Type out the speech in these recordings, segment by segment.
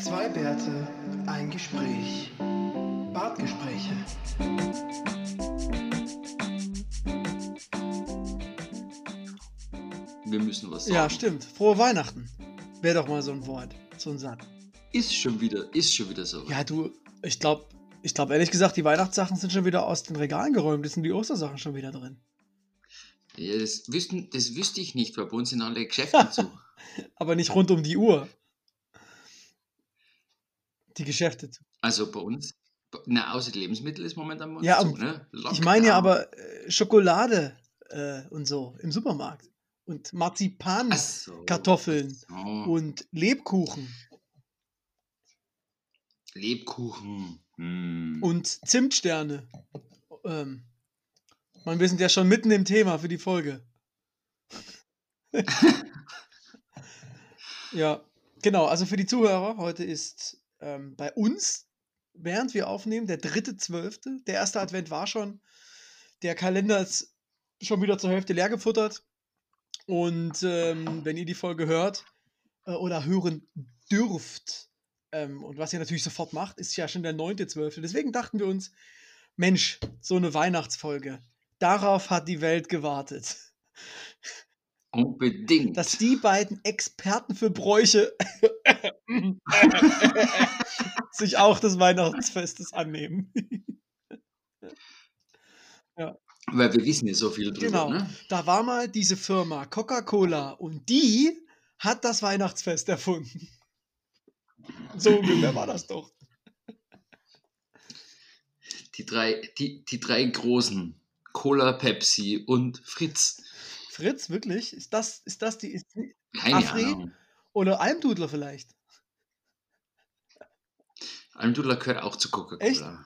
Zwei Bärte, ein Gespräch. Bartgespräche. Wir müssen was sagen. Ja, stimmt. Frohe Weihnachten. Wäre doch mal so ein Wort, so ein Satz. Ist schon wieder, ist schon wieder so. Ja, du, ich glaube, ich glaube ehrlich gesagt, die Weihnachtssachen sind schon wieder aus den Regalen geräumt. Jetzt sind die Ostersachen schon wieder drin. Ja, das, wüssten, das wüsste ich nicht, weil bei uns sind alle Geschäfte zu. Aber nicht rund um die Uhr. Die Geschäfte zu. Also bei uns, na, außer die Lebensmittel ist momentan bei uns Ja, zu, ne? Ich meine ja Lockdown. aber äh, Schokolade äh, und so im Supermarkt. Und Marzipan, Ach so. Kartoffeln So. und Lebkuchen Lebkuchen. Hm. und Zimtsterne. Ähm, man, wir sind ja schon mitten im Thema für die Folge. ja, genau. Also für die Zuhörer, heute ist ähm, bei uns, während wir aufnehmen, der dritte Zwölfte. Der erste Advent war schon. Der Kalender ist schon wieder zur Hälfte leer gefuttert. Und ähm, wenn ihr die Folge hört äh, oder hören dürft, ähm, und was ihr natürlich sofort macht, ist ja schon der 9.12. Deswegen dachten wir uns, Mensch, so eine Weihnachtsfolge. Darauf hat die Welt gewartet. Unbedingt. Dass die beiden Experten für Bräuche sich auch des Weihnachtsfestes annehmen. weil wir wissen ja so viel drüber, Genau. ne? Da war mal diese Firma Coca-Cola und die hat das Weihnachtsfest erfunden. So ungefähr war das doch. Die drei, die, die drei großen. Cola, Pepsi und Fritz. Fritz, wirklich? Ist das, ist das die. Ist, Keine Afri? Ahnung. oder Almdudler vielleicht? Almdudler gehört auch zu Coca-Cola.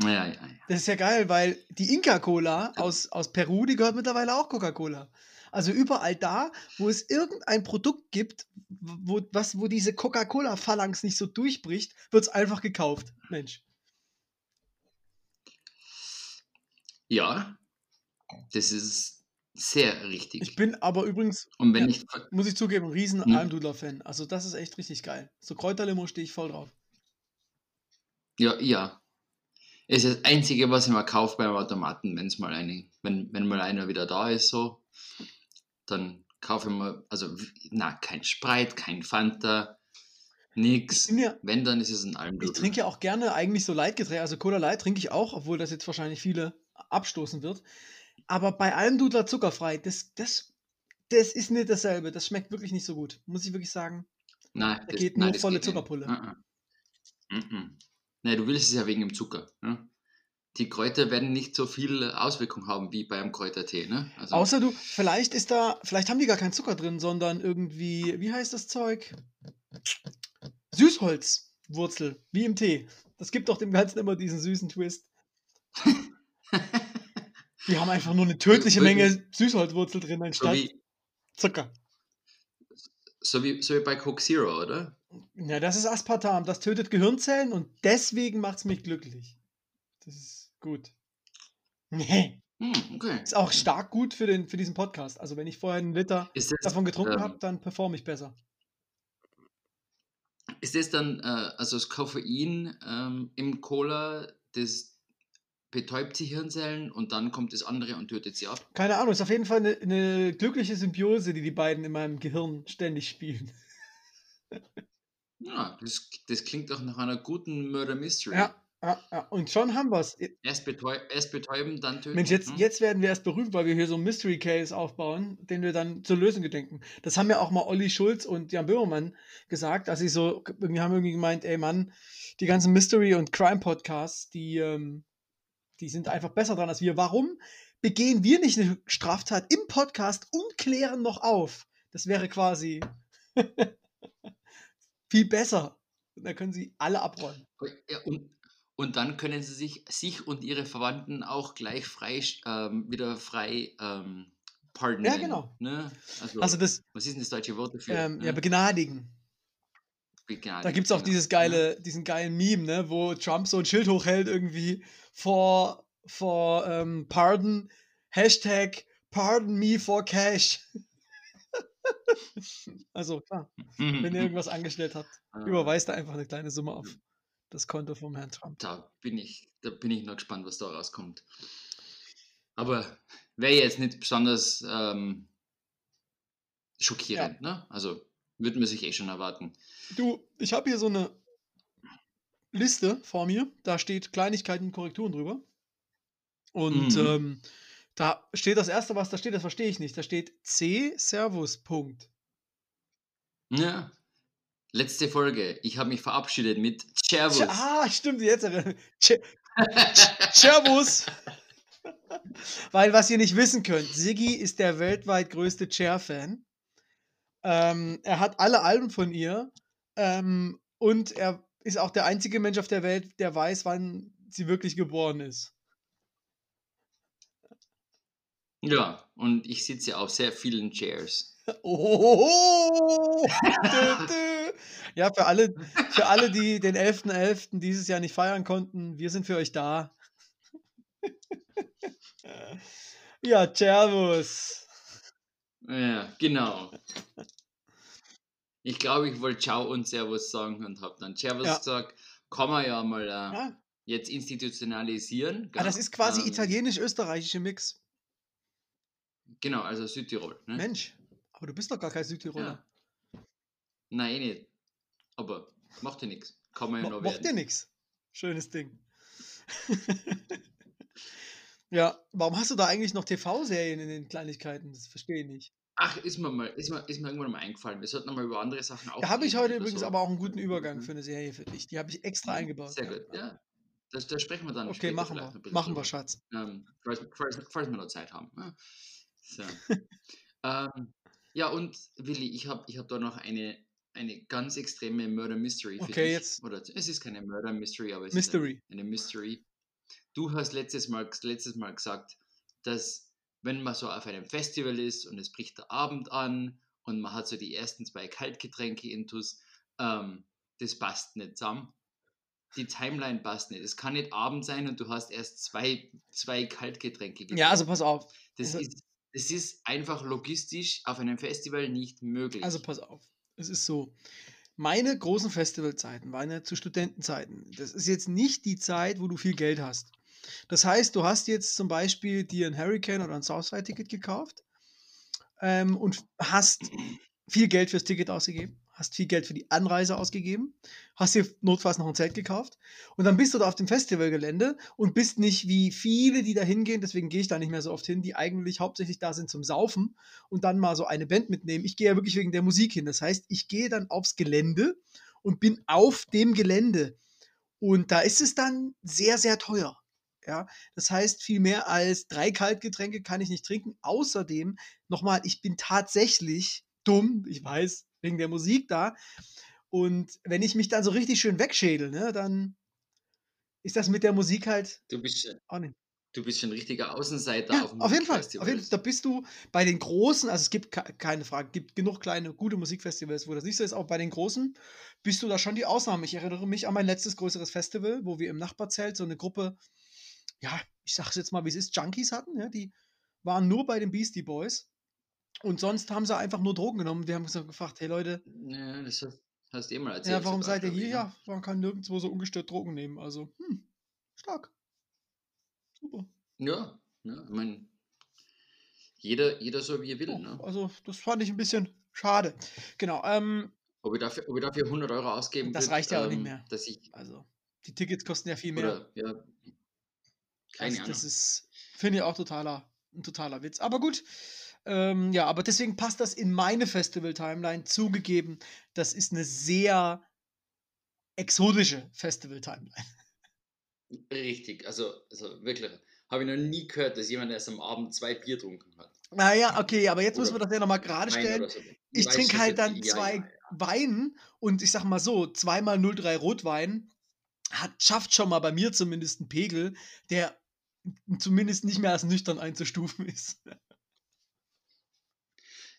Ja, ja, ja. Das ist ja geil, weil die Inca-Cola aus, aus Peru, die gehört mittlerweile auch Coca-Cola. Also überall da, wo es irgendein Produkt gibt, wo, was, wo diese Coca-Cola-Phalanx nicht so durchbricht, wird es einfach gekauft. Mensch. Ja, das ist sehr richtig. Ich bin aber übrigens, Und wenn ja. ich muss ich zugeben, ein riesen Hm. Almdudler-Fan. Also das ist echt richtig geil. So Kräuterlimo stehe ich voll drauf. Ja, ja. Es ist das Einzige, was ich mal kaufe beim Automaten, wenn's mal eine, wenn, wenn mal einer wieder da ist, so, dann kaufe ich mal, also, na, kein Sprite, kein Fanta, Ich nix. ja, Wenn, dann ist es ein Ich Almdudler. trinke ja auch gerne eigentlich so Leitgetränke. Also Cola Light trinke ich auch, obwohl das jetzt wahrscheinlich viele abstoßen wird. Aber bei Almdudler zuckerfrei, das, das, das ist nicht dasselbe. Das schmeckt wirklich nicht so gut. Muss ich wirklich sagen. Nein, Da geht nur volle Zuckerpulle. Nicht. Uh -uh. Nein, du willst es ja wegen dem Zucker. Ne? Die Kräuter werden nicht so viel Auswirkung haben wie beim Kräutertee. Ne? Also, Außer du, vielleicht ist da, vielleicht haben die gar keinen Zucker drin, sondern irgendwie, wie heißt das Zeug? Süßholzwurzel, wie im Tee. Das gibt doch dem Ganzen immer diesen süßen Twist. Die haben einfach nur eine tödliche? Menge Süßholzwurzel drin, so, anstatt wie, Zucker. so, wie, so wie bei Coke Zero, oder? Ja, das ist Aspartam. Das tötet Gehirnzellen und deswegen macht es mich glücklich. Das ist gut. Nee. Hm, okay. Ist auch stark gut für, den, für diesen Podcast. Also, wenn ich vorher einen Liter das, davon getrunken ähm, habe, dann performe ich besser. Ist das dann, äh, also das Koffein ähm, im Cola, das betäubt die Hirnzellen und dann kommt das andere und tötet sie ab? Keine Ahnung, ist auf jeden Fall eine, eine glückliche Symbiose, die die beiden in meinem Gehirn ständig spielen. Ja, das, das klingt doch nach einer guten Murder Mystery. Ja, ja, ja. Und schon haben wir es. Erst, betäu erst betäuben, dann töten. Mensch, jetzt, Hm? jetzt werden wir erst berühmt, weil wir hier so einen Mystery Case aufbauen, den wir dann zur Lösung gedenken. Das haben ja auch mal Olli Schulz und Jan Böhmermann gesagt, dass sie so, irgendwie haben irgendwie gemeint, ey Mann, die ganzen Mystery- und Crime-Podcasts, die, ähm, die sind einfach besser dran als wir. Warum begehen wir nicht eine Straftat im Podcast und klären noch auf? Das wäre quasi viel besser. Und da können sie alle abräumen. Ja, und, und dann können sie sich, sich und ihre Verwandten auch gleich frei, ähm, wieder frei ähm, pardonen. Ja, genau. Ne? Also, Also das, was ist denn das deutsche Wort dafür? ähm, ne? ja, begnadigen. Begnadigt, Da gibt es auch genau. dieses geile, diesen geilen Meme, ne, wo Trump so ein Schild hochhält irgendwie vor, vor ähm, Pardon, Hashtag Pardon me for cash. Also klar, wenn ihr irgendwas angestellt habt, Ah, überweist da einfach eine kleine Summe auf das Konto vom Herrn Trump. Da bin ich, da bin ich noch gespannt, was da rauskommt. Aber wäre jetzt nicht besonders ähm, schockierend, ne? Also würde man sich eh schon erwarten. Du, ich habe hier so eine Liste vor mir, da steht Kleinigkeiten und Korrekturen drüber. Und Mhm. ähm, da steht das erste, was da steht, das verstehe ich nicht. Da steht C Servus. Punkt. Ja. Letzte Folge. Ich habe mich verabschiedet mit Servus. Ah, stimmt, jetzt. Servus. Weil, was ihr nicht wissen könnt, Siggi ist der weltweit größte Cher-Fan. Ähm, er hat alle Alben von ihr. Ähm, und er ist auch der einzige Mensch auf der Welt, der weiß, wann sie wirklich geboren ist. Ja, und ich sitze auf sehr vielen Chairs. Oh. Ja, für alle, für alle, die den 11.11. dieses Jahr nicht feiern konnten, wir sind für euch da. Ja, Servus. Ja, genau. Ich glaube, ich wollte Ciao und Servus sagen und habe dann Servus Ja. gesagt. Kann man ja mal äh, Ja, jetzt institutionalisieren. ah, das gell? ist quasi Ähm, italienisch-österreichische Mix. Genau, also Südtirol. Ne? Mensch, aber du bist doch gar kein Südtiroler. Ja. Nein, eh nicht. Aber macht ja nichts. Kann man ja noch mocht dir nix. Schönes Ding. ja, warum hast du da eigentlich noch TV-Serien in den Kleinigkeiten? Das verstehe ich nicht. Ach, ist mir mal, ist mir, ist mir irgendwann mal eingefallen. Wir sollten noch mal über andere Sachen auch Da habe ich heute übrigens so. aber auch einen guten Übergang Mhm. für eine Serie für dich. Die habe ich extra eingebaut. Sehr gut, ja. Das, da sprechen wir dann Okay, machen wir. Machen wir. Schatz. Ähm, falls, falls, falls wir noch Zeit haben. Ja, so. ähm, ja und Willi, ich habe ich hab da noch eine, eine ganz extreme Murder Mystery für Okay, dich. jetzt- Oder es ist keine Murder Mystery, aber es Mystery. ist eine, eine Mystery. Du hast letztes Mal, letztes Mal gesagt, dass wenn man so auf einem Festival ist und es bricht der Abend an und man hat so die ersten zwei Kaltgetränke intus, ähm, das passt nicht zusammen. Die Timeline passt nicht. Es kann nicht Abend sein und du hast erst zwei, zwei Kaltgetränke Ja, also pass auf. das, also- ist, das ist einfach logistisch auf einem Festival nicht möglich. Also pass auf. Es ist so. Meine großen Festivalzeiten waren ja zu Studentenzeiten. Das ist jetzt nicht die Zeit, wo du viel Geld hast. Das heißt, du hast jetzt zum Beispiel dir ein Hurricane oder ein Southside-Ticket gekauft ähm, und hast viel Geld fürs Ticket ausgegeben, hast viel Geld für die Anreise ausgegeben, hast dir notfalls noch ein Zelt gekauft und dann bist du da auf dem Festivalgelände und bist nicht wie viele, die da hingehen, deswegen gehe ich da nicht mehr so oft hin, die eigentlich hauptsächlich da sind zum Saufen und dann mal so eine Band mitnehmen. Ich gehe ja wirklich wegen der Musik hin. Das heißt, ich gehe dann aufs Gelände und bin auf dem Gelände. Und da ist es dann sehr, sehr teuer. Ja, das heißt, viel mehr als drei Kaltgetränke kann ich nicht trinken. Außerdem, nochmal, ich bin tatsächlich dumm, ich weiß, wegen der Musik da. Und wenn ich mich dann so richtig schön wegschädel, ne, dann ist das mit der Musik halt du, bist, schon- auch nicht. du bist ein richtiger Außenseiter Ja, auf auf jeden Fall. Auf jeden, da bist du bei den großen, also es gibt ke- keine Frage, gibt genug kleine, gute Musikfestivals, wo das nicht so ist, auch bei den großen bist du da schon die Ausnahme. Ich erinnere mich an mein letztes größeres Festival, wo wir im Nachbarzelt so eine Gruppe, ja, ich sag's jetzt mal, wie es ist, Junkies hatten, ja, die waren nur bei den Beastie Boys und sonst haben sie einfach nur Drogen genommen. Wir haben so gefragt, hey Leute, Ja, das hast, du eh mal erzählt. ja, warum seid ihr hier? ich, ne? Ja, man kann nirgendwo so ungestört Drogen nehmen. Also, hm, stark. Super. Ja, ja ich meine, jeder, jeder so wie er will. Oh, Ne? also, das fand ich ein bisschen schade. Genau, ähm, Ob, ich dafür, ob ich dafür 100 Euro ausgeben Das würd, reicht ja auch nicht ähm, mehr. Dass ich, Also, die Tickets kosten ja viel mehr. oder, ja, keine also, Ahnung. das ist, finde ich auch totaler, ein totaler Witz. Aber gut. Ähm, ja, aber deswegen passt das in meine Festival-Timeline. Zugegeben, das ist eine sehr exotische Festival-Timeline. Richtig, also, also wirklich. Habe ich noch nie gehört, dass jemand erst am Abend zwei Bier getrunken hat. Naja, okay, aber jetzt müssen wir das ja nochmal gerade stellen. so. Ich trinke halt dann. Ja, zwei ja, ja. Wein und ich sag mal so, zweimal 03 Rotwein hat, schafft schon mal bei mir zumindest einen Pegel, der zumindest nicht mehr als nüchtern einzustufen ist.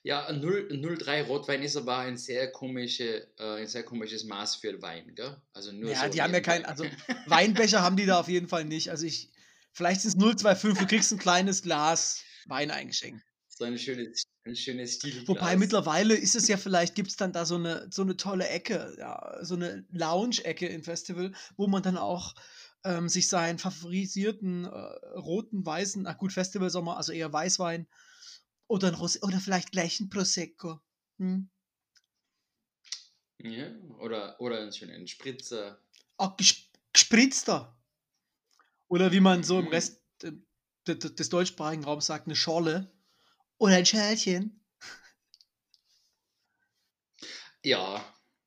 Ja, ein 0 ein 03 Rotwein ist aber ein sehr, komische, äh, ein sehr komisches Maß für Wein, gell? Also nur Ja, so die haben ja kein, nebenbei. also Weinbecher haben die da auf jeden Fall nicht. Also ich, vielleicht sind es 025, du kriegst ein kleines Glas Wein eingeschenkt. So ein schönes, ein schönes Stilglas. Wobei mittlerweile ist es ja vielleicht, gibt es dann da so eine, so eine tolle Ecke, ja, so eine Lounge-Ecke im Festival, wo man dann auch ähm, sich seinen favorisierten äh, roten, weißen, ach gut, Festivalsommer, also eher Weißwein oder, ein Rosé, oder vielleicht gleich ein Prosecco. Hm? Ja, oder, oder einen schönen Spritzer. Auch ges gespritzter. Oder wie man so im Mhm. Rest äh, de- de- des deutschsprachigen Raums sagt, eine Schorle. Oder ein Schälchen. Ja,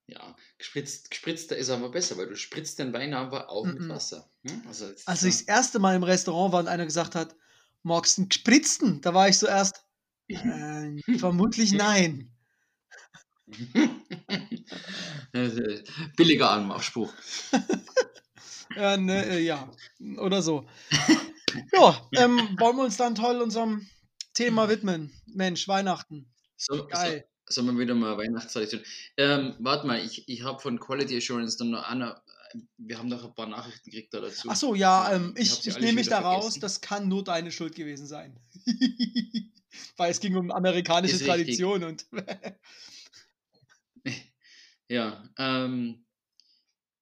ja. Gespritzt, gespritzter ist aber besser, weil du spritzt den Wein aber auch mit Mhm. Wasser. hm? Also, jetzt, Als ich das erste Mal im Restaurant war und einer gesagt hat, magst du einen gespritzten? Da war ich so erst, äh, vermutlich nein. äh, Billiger Anmachspruch. Ja, ne, äh, ja, oder so. Ja, ähm, wollen wir uns dann toll unserem Thema widmen? Mensch, Weihnachten. So, Geil. Sollen wir wieder mal Weihnachtstradition. Ähm, warte mal, ich, ich habe von Quality Assurance dann noch einer. Wir haben noch ein paar Nachrichten gekriegt da dazu. Ach so, ja, Ähm, ähm, ich ich, ich nehme mich da raus, das kann nur deine Schuld gewesen sein. Weil es ging um amerikanische Ist richtig. Tradition und Ja, ähm,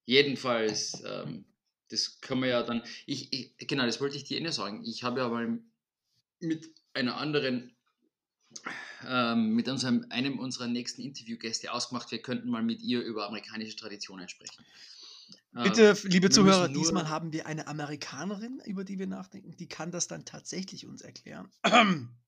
jedenfalls, ähm, das können wir ja dann. Ich, ich, genau, das wollte ich dir eh nur sagen. Ich habe ja mal mit einer anderen, ähm, mit unserem, einem unserer nächsten Interviewgäste ausgemacht, wir könnten mal mit ihr über amerikanische Traditionen sprechen. bitte, Ähm, liebe Zuhörer, diesmal haben wir eine Amerikanerin, über die wir nachdenken. Die kann das dann tatsächlich uns erklären.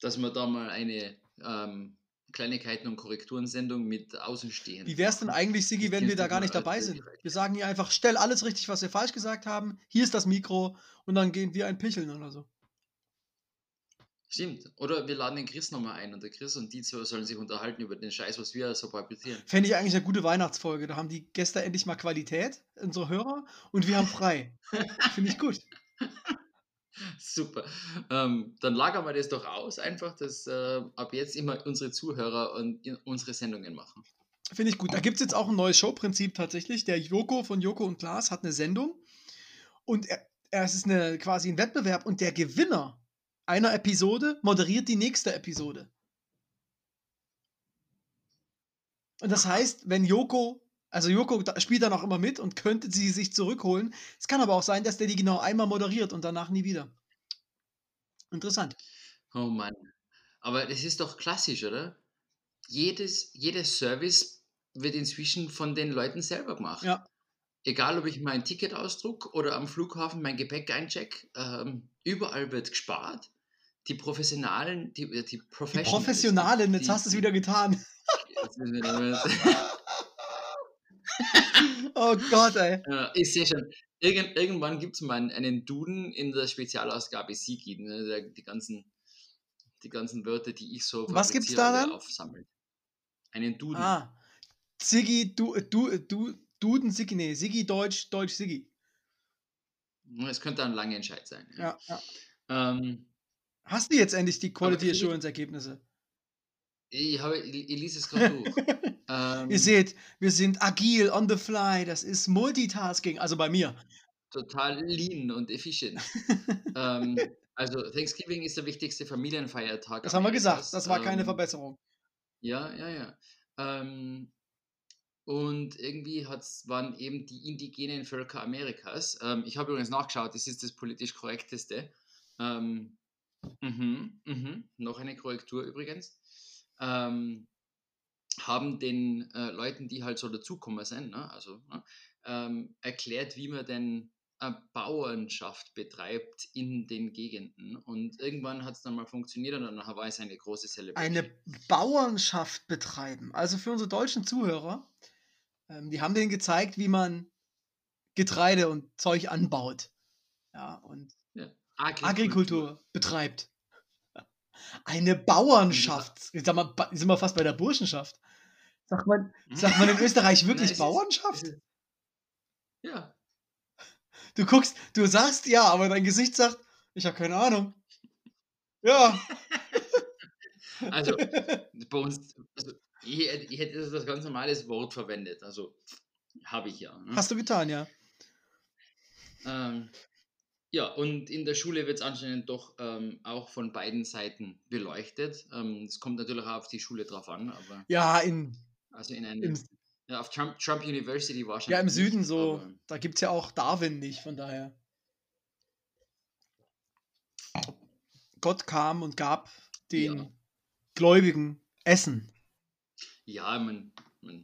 dass wir da mal eine ähm, Kleinigkeiten- und Korrekturensendung mit Außenstehenden. Wie wäre es denn eigentlich, Sigi, wenn wir da gar nicht dabei sind? Wir sagen hier einfach, stell alles richtig, was wir falsch gesagt haben. Hier ist das Mikro und dann gehen wir ein Picheln oder so. Stimmt. Oder wir laden den Chris nochmal ein und der Chris und die zwei sollen sich unterhalten über den Scheiß, was wir so fabrizieren. Fände ich eigentlich eine gute Weihnachtsfolge. Da haben die Gäste endlich mal Qualität, unsere Hörer, und wir haben frei. Finde ich gut. Super. Ähm, dann lagern wir das doch aus, einfach, dass äh, ab jetzt immer unsere Zuhörer und unsere Sendungen machen. Finde ich gut. Da gibt es jetzt auch ein neues Showprinzip tatsächlich. Der Joko von Joko und Klaas hat eine Sendung und er, er, es ist eine, quasi ein Wettbewerb und der Gewinner einer Episode moderiert die nächste Episode. Und das heißt, wenn Joko, also Joko spielt dann auch immer mit und könnte sie sich zurückholen. Es kann aber auch sein, dass der die genau einmal moderiert und danach nie wieder. Interessant. Oh Mann. Aber das ist doch klassisch, oder? Jedes, jedes Service wird inzwischen von den Leuten selber gemacht. Ja. Egal, ob ich mein Ticket ausdruck oder am Flughafen mein Gepäck eincheck, ähm, überall wird gespart. Die Professionalen, die, äh, die Die Professionalen, jetzt die- hast du es wieder getan. Oh Gott, ey. Ich sehe schon. Irgend, irgendwann gibt es mal einen, Duden in der Spezialausgabe Sigi, ne, die, ganzen, die ganzen Wörter, die ich so Was gibt's da dann? aufsammelt. Einen Duden. Ah. Siggi, du, du, du, Duden Siggi, nee, Siggi Deutsch, Deutsch Siggi. Es könnte ein langer Entscheid sein. Ja. Ja, ja. Ähm, Hast du jetzt endlich die Quality Assurance Ergebnisse? ich, habe, ich, ich lese es gerade durch. ähm, Ihr seht, wir sind agil, on the fly, das ist Multitasking, also bei mir. total lean und effizient. ähm, also Thanksgiving ist der wichtigste Familienfeiertag. Das haben wir gesagt, Amerikas. das war keine Ähm, Verbesserung. Ja, ja, ja. Ähm, und irgendwie hat's, waren eben die indigenen Völker Amerikas. Ähm, ich habe übrigens nachgeschaut, das ist das politisch korrekteste. Ähm, mhm, mhm, noch eine Korrektur übrigens. Ähm, haben den äh, Leuten, die halt so dazukommen sind, ne, also ne, ähm, erklärt, wie man denn eine Bauernschaft betreibt in den Gegenden. Und irgendwann hat es dann mal funktioniert und dann war es eine große Celebration. Eine Bauernschaft betreiben. Also für unsere deutschen Zuhörer, ähm, die haben denen gezeigt, wie man Getreide und Zeug anbaut. Ja, und Agrikultur betreibt. Eine Bauernschaft. Jetzt mal, ba- sind wir fast bei der Burschenschaft. Sagt man, sagt man in Österreich wirklich Nein, ist- Bauernschaft? ist- Ja, Du guckst, du sagst ja, aber dein Gesicht sagt, ich habe keine Ahnung. Ja. also bei uns, also, ich, hätte- ich hätte das ganz normales Wort verwendet, also habe ich ja. Ne? Hast du getan, ja. Ähm, Ja, und in der Schule wird es anscheinend doch ähm, auch von beiden Seiten beleuchtet. Ähm, Es kommt natürlich auch auf die Schule drauf an, aber Ja, in, also in im, einem, ja, auf Trump, Trump University ja, im wahrscheinlich Süden nicht, so, da gibt es ja auch Darwin nicht, von daher. Gott kam und gab ja, den Gläubigen Essen. ja, man, man,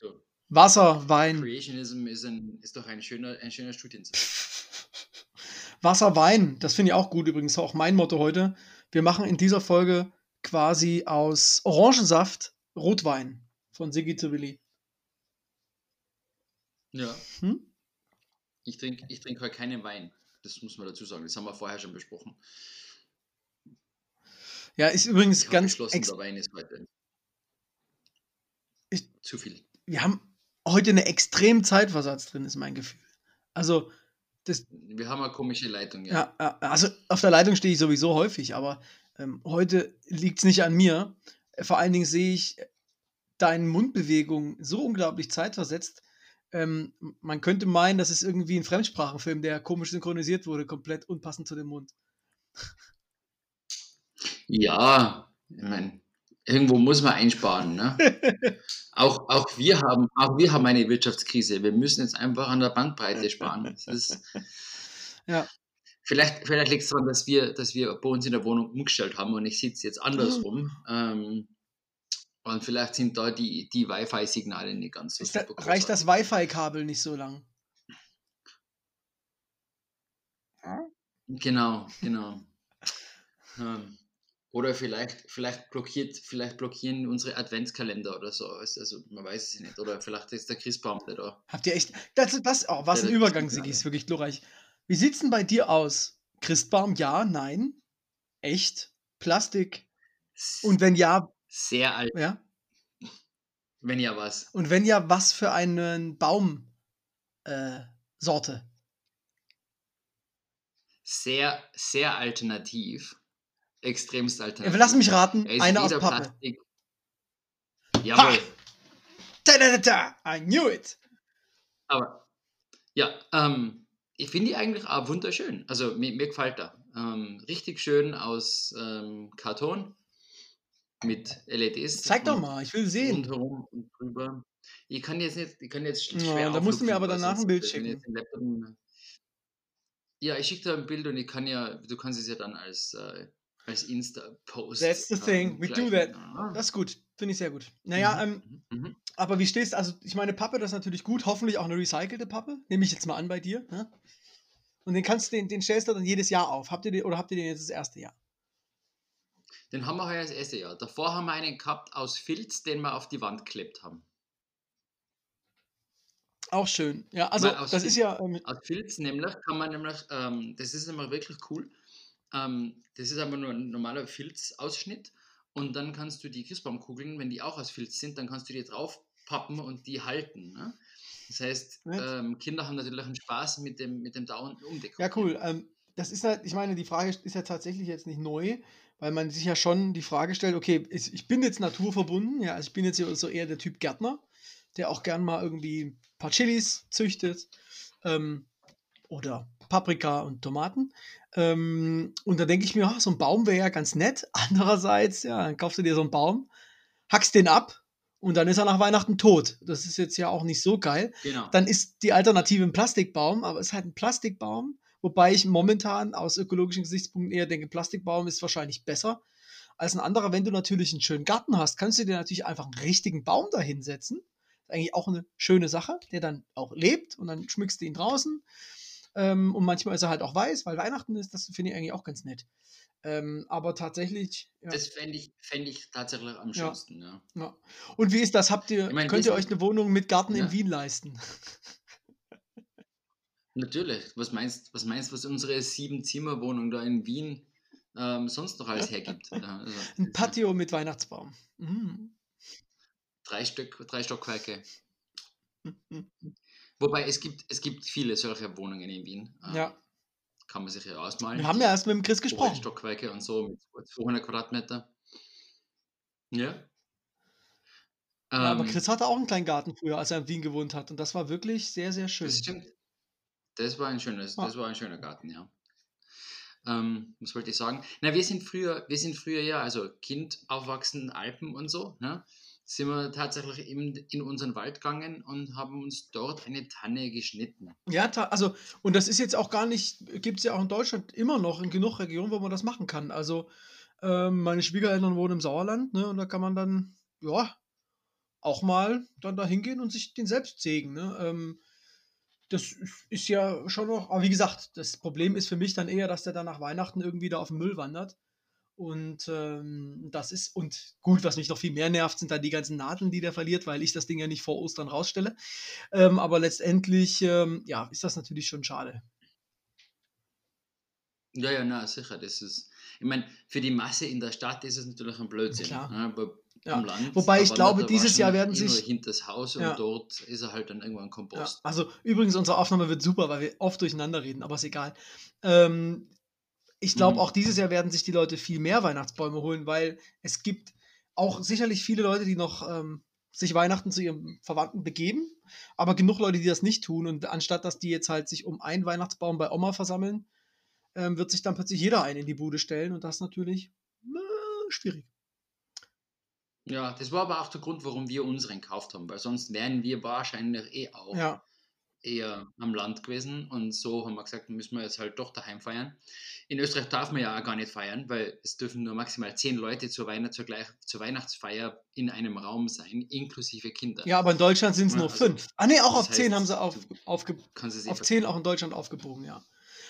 so, Wasser, Wein. Creationism ist, ein, ist doch ein schöner, ein schöner Studiensatz. Wasser, Wein, das finde ich auch gut übrigens, auch mein Motto heute. Wir machen in dieser Folge quasi aus Orangensaft Rotwein von Siggi zu Willi. Ja, Hm? ich trinke ich trink heute keinen Wein. Das muss man dazu sagen. Das haben wir vorher schon besprochen. Ja, ist übrigens Ich ganz beschlossen, der Wein ist heute ich, zu viel. wir haben heute eine extrem Zeitversatz drin, ist mein Gefühl. Also, das, Wir haben eine komische Leitung, ja. ja, also auf der Leitung stehe ich sowieso häufig, aber ähm, heute liegt es nicht an mir. Vor allen Dingen sehe ich deine Mundbewegung so unglaublich zeitversetzt. Ähm, man könnte meinen, das ist irgendwie ein Fremdsprachenfilm, der komisch synchronisiert wurde, komplett unpassend zu dem Mund. Ja, ich meine, irgendwo muss man einsparen, ne? Auch, auch, wir haben, auch wir haben eine Wirtschaftskrise. Wir müssen jetzt einfach an der Bandbreite sparen. Ist, ja. vielleicht vielleicht liegt es daran, dass wir, dass wir bei uns in der Wohnung umgestellt haben und ich sitze jetzt andersrum. Ähm, und vielleicht sind da die, die Wi-Fi-Signale nicht ganz so da, reicht das. Wi-Fi-Kabel nicht so lang? Genau, genau. Ähm, oder vielleicht, vielleicht blockiert, vielleicht blockieren unsere Adventskalender oder so. Also man weiß es nicht. Oder vielleicht ist der Christbaum nicht da. Habt ihr echt. Das, das, oh, was Der ein Übergang, Sigi, ist wirklich glorreich. Wie sieht's denn bei dir aus? Christbaum, ja, nein? Echt? Plastik? Und wenn ja, Sehr alt, ja? wenn ja was. Und wenn ja, was für einen Baum äh, Sorte? Sehr, sehr alternativ. Extremst Ja, alternativ. lass mich raten, eine aus Pappe. Plastik. Jawohl. Da, da, da, da, I knew it. Aber ja, ähm, ich finde die eigentlich auch wunderschön. Also mir, mir gefällt er. Ähm, richtig schön aus ähm, Karton mit LEDs Zeig doch mal, ich will sehen. rundherum und drüber. Ich kann jetzt nicht, ich kann jetzt sch- Ja, schwer da musst du mir aber danach ein Bild schicken. Ja, ich schicke dir ein Bild und ich kann ja, du kannst es ja dann als, äh, als Insta-Post That's the thing. We do that. miteinander. Das ist gut. Finde ich sehr gut. Naja, Mhm, ähm, mhm, mhm. aber wie stehst Also, ich meine, Pappe, das ist natürlich gut. Hoffentlich auch eine recycelte Pappe. Nehme ich jetzt mal an bei dir. Ne? Und den kannst du, den, den stellst du dann jedes Jahr auf. Habt ihr den, oder habt ihr den jetzt das erste Jahr? Den haben wir heuer das erste Jahr. Davor haben wir einen gehabt aus Filz, den wir auf die Wand geklebt haben. Auch schön. Ja, also das ist Filz, ja. Ähm, aus Filz nämlich kann man nämlich, ähm, das ist nämlich wirklich cool. Ähm, das ist aber nur ein normaler Filzausschnitt und dann kannst du die Christbaumkugeln, wenn die auch aus Filz sind, dann kannst du die draufpappen und die halten. Ne? Das heißt, ähm, Kinder haben natürlich einen Spaß mit dem, mit dem dauernden Ja, Umdekorieren. cool. Ähm, das ist halt, ich meine, die Frage ist ja tatsächlich jetzt nicht neu, weil man sich ja schon die Frage stellt, okay, ich ich bin jetzt naturverbunden, ja, also ich bin jetzt so eher der Typ Gärtner, der auch gern mal irgendwie ein paar Chilis züchtet ähm, oder Paprika und Tomaten. Ähm, und da denke ich mir, ah, so ein Baum wäre ja ganz nett. Andererseits, ja, dann kaufst du dir so einen Baum, hackst den ab und dann ist er nach Weihnachten tot. Das ist jetzt ja auch nicht so geil. Genau. Dann ist die Alternative ein Plastikbaum, aber es ist halt ein Plastikbaum, wobei ich momentan aus ökologischen Gesichtspunkten eher denke, Plastikbaum ist wahrscheinlich besser als ein anderer. Wenn du natürlich einen schönen Garten hast, kannst du dir natürlich einfach einen richtigen Baum da hinsetzen. Ist eigentlich auch eine schöne Sache, der dann auch lebt und dann schmückst du ihn draußen. Ähm, und manchmal ist er halt auch weiß, weil Weihnachten ist. Das finde ich eigentlich auch ganz nett. Ähm, aber tatsächlich, ja, Das fände ich, fänd ich tatsächlich am ja, schönsten. Ja. ja. Und wie ist das? Habt Ich ihr, meine, könnt wir ihr euch eine Wohnung mit Garten in ja, Wien leisten? natürlich. Was meinst, was meinst, was unsere Sieben-Zimmer-Wohnung da in Wien ähm, sonst noch alles hergibt? Ja, also, Ein Patio mit Weihnachtsbaum. Mhm. drei Stück, drei Stockwerke. Wobei es gibt, es gibt viele solcher Wohnungen in Wien. Ja, Ähm, kann man sich ja wir ausmalen. haben ja erst mit dem Chris gesprochen. Stockwerke und so mit 200 Quadratmeter. Ja. Ja, aber Ähm, Chris hatte auch einen kleinen Garten früher, als er in Wien gewohnt hat. Und das war wirklich sehr, sehr das schön. stimmt. Das war ein schönes, Ja. das war ein schöner Garten, ja. Ähm, was wollte ich sagen? Na, wir sind früher, wir sind früher ja, also Kind aufwachsen, Alpen und so, ne? Sind wir tatsächlich in, in unseren Wald gegangen und haben uns dort eine Tanne geschnitten. Ja, also und das ist jetzt auch gar nicht gibt's ja auch in Deutschland immer noch in genug Regionen, wo man das machen kann. Also, ähm, meine Schwiegereltern wohnen im Sauerland, ne, und da kann man dann, ja, auch mal dann da hingehen und sich den selbst sägen, ne? Ähm, das ist ja schon noch aber wie gesagt, das Problem ist für mich dann eher, dass der dann nach Weihnachten irgendwie da auf den Müll wandert. Und, ähm, das ist und gut, was mich noch viel mehr nervt, sind dann die ganzen Nadeln, die der verliert, weil ich das Ding ja nicht vor Ostern rausstelle. Ähm, aber letztendlich, ähm, ja, ist das natürlich schon schade. Ja, ja, na, sicher, das ist, ich meine, für die Masse in der Stadt ist es natürlich ein Blödsinn, Klar. ne? aber Ja. Land, Wobei ich glaube, dieses Jahr werden sich hinter das Haus Ja. und dort ist er halt dann irgendwann Ja, Kompost. also übrigens, unsere Aufnahme wird super, weil wir oft durcheinander reden, aber ist egal. Ähm, ich glaube, Mhm. auch dieses Jahr werden sich die Leute viel mehr Weihnachtsbäume holen, weil es gibt auch sicherlich viele Leute, die noch ähm, sich Weihnachten zu ihrem Verwandten begeben, aber genug Leute, die das nicht tun. Und anstatt dass die jetzt halt sich um einen Weihnachtsbaum bei Oma versammeln, ähm, wird sich dann plötzlich jeder einen in die Bude stellen und das ist natürlich äh, schwierig. Ja, das war aber auch der Grund, warum wir unseren gekauft haben, weil sonst wären wir wahrscheinlich eh auch Ja, eher am Land gewesen und so haben wir gesagt, müssen wir jetzt halt doch daheim feiern. In Österreich darf man ja auch gar nicht feiern, weil es dürfen nur maximal zehn Leute zur, Weihnacht, zur, gleich, zur Weihnachtsfeier in einem Raum sein, inklusive Kinder. ja, aber in Deutschland sind es nur also, fünf. Ah, nee, auch auf zehn haben heißt, sie auf, aufge, du sie auf 10 auch in Deutschland aufgebogen, ja.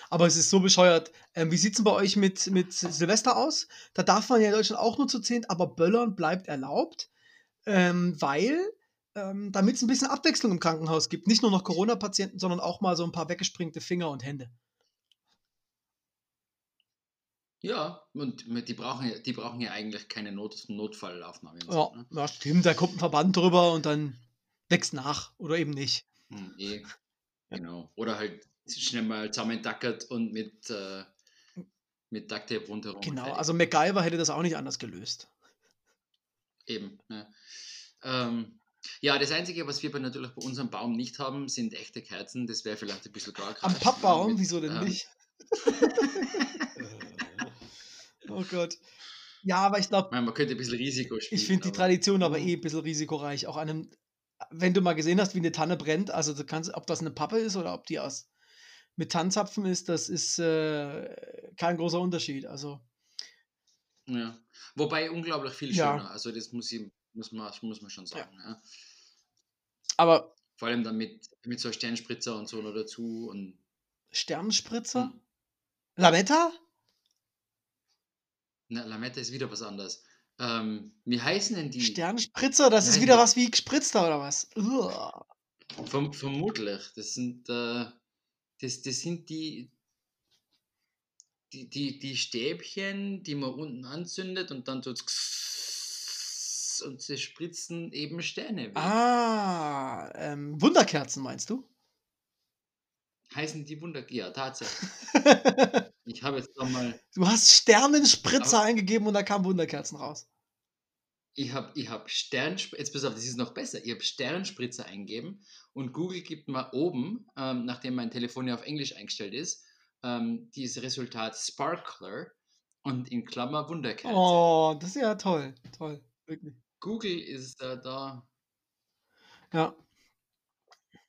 Aber es ist so bescheuert. Ähm, wie sieht es denn bei euch mit, mit Silvester aus? Da darf man ja in Deutschland auch nur zu 10, aber Böllern bleibt erlaubt, ähm, weil, ähm, damit es ein bisschen Abwechslung im Krankenhaus gibt. Nicht nur noch Corona-Patienten, sondern auch mal so ein paar weggespringte Finger und Hände. Ja, und die brauchen, ja- die brauchen ja eigentlich keine Not Notfallaufnahme. Ja, ne? ja, stimmt. Da kommt ein Verband drüber und dann wächst nach oder eben nicht. Hm, eh, genau. Oder halt schnell mal zusammentackert und mit, äh, mit Duct Tape rundherum. und Genau, also MacGyver hätte das auch nicht anders gelöst. Eben. Ne? Ähm, ja, das Einzige, was wir bei, natürlich bei unserem Baum nicht haben, sind echte Kerzen. Das wäre vielleicht ein bisschen gar Am Pappbaum? Wieso denn ähm, nicht? oh Gott. Ja, aber ich glaube, Man, könnte ein bisschen Risiko spielen. Ich finde die Tradition aber eh ein bisschen risikoreich. Auch einem, wenn du mal gesehen hast, wie eine Tanne brennt, also du kannst, ob das eine Pappe ist oder ob die aus mit Tannenzapfen ist, das ist äh, kein großer Unterschied. Also, Ja. Wobei unglaublich viel Ja. schöner. Also das muss, ich, muss, man, muss man schon sagen. Ja. aber Vor allem dann mit, mit so Sternspritzer und so noch dazu. Und, Sternspritzer? Hm. Lametta? na, Lametta ist wieder was anderes. Ähm, wie heißen denn die? Sternspritzer? Das ist Nein, wieder die- was wie gespritzter oder was? Verm vermutlich. Das sind, äh, das, das sind die, die, die, die Stäbchen, die man unten anzündet und dann tut und sie spritzen eben Sterne weg. Ah, ähm, Wunderkerzen meinst du? Heißen die Wunder... Ja, tatsächlich. Ich habe jetzt nochmal... du hast Sternenspritzer Aber- eingegeben und da kamen Wunderkerzen raus. Ich habe ich hab Sternspritzer... Jetzt pass auf, das ist noch besser. Ich habe Sternspritzer eingeben und Google gibt mal oben, ähm, nachdem mein Telefon ja auf Englisch eingestellt ist, ähm, dieses Resultat Sparkler und in Klammer Wunderkerze. Oh, das ist ja toll. Toll. Google ist äh, da. Ja.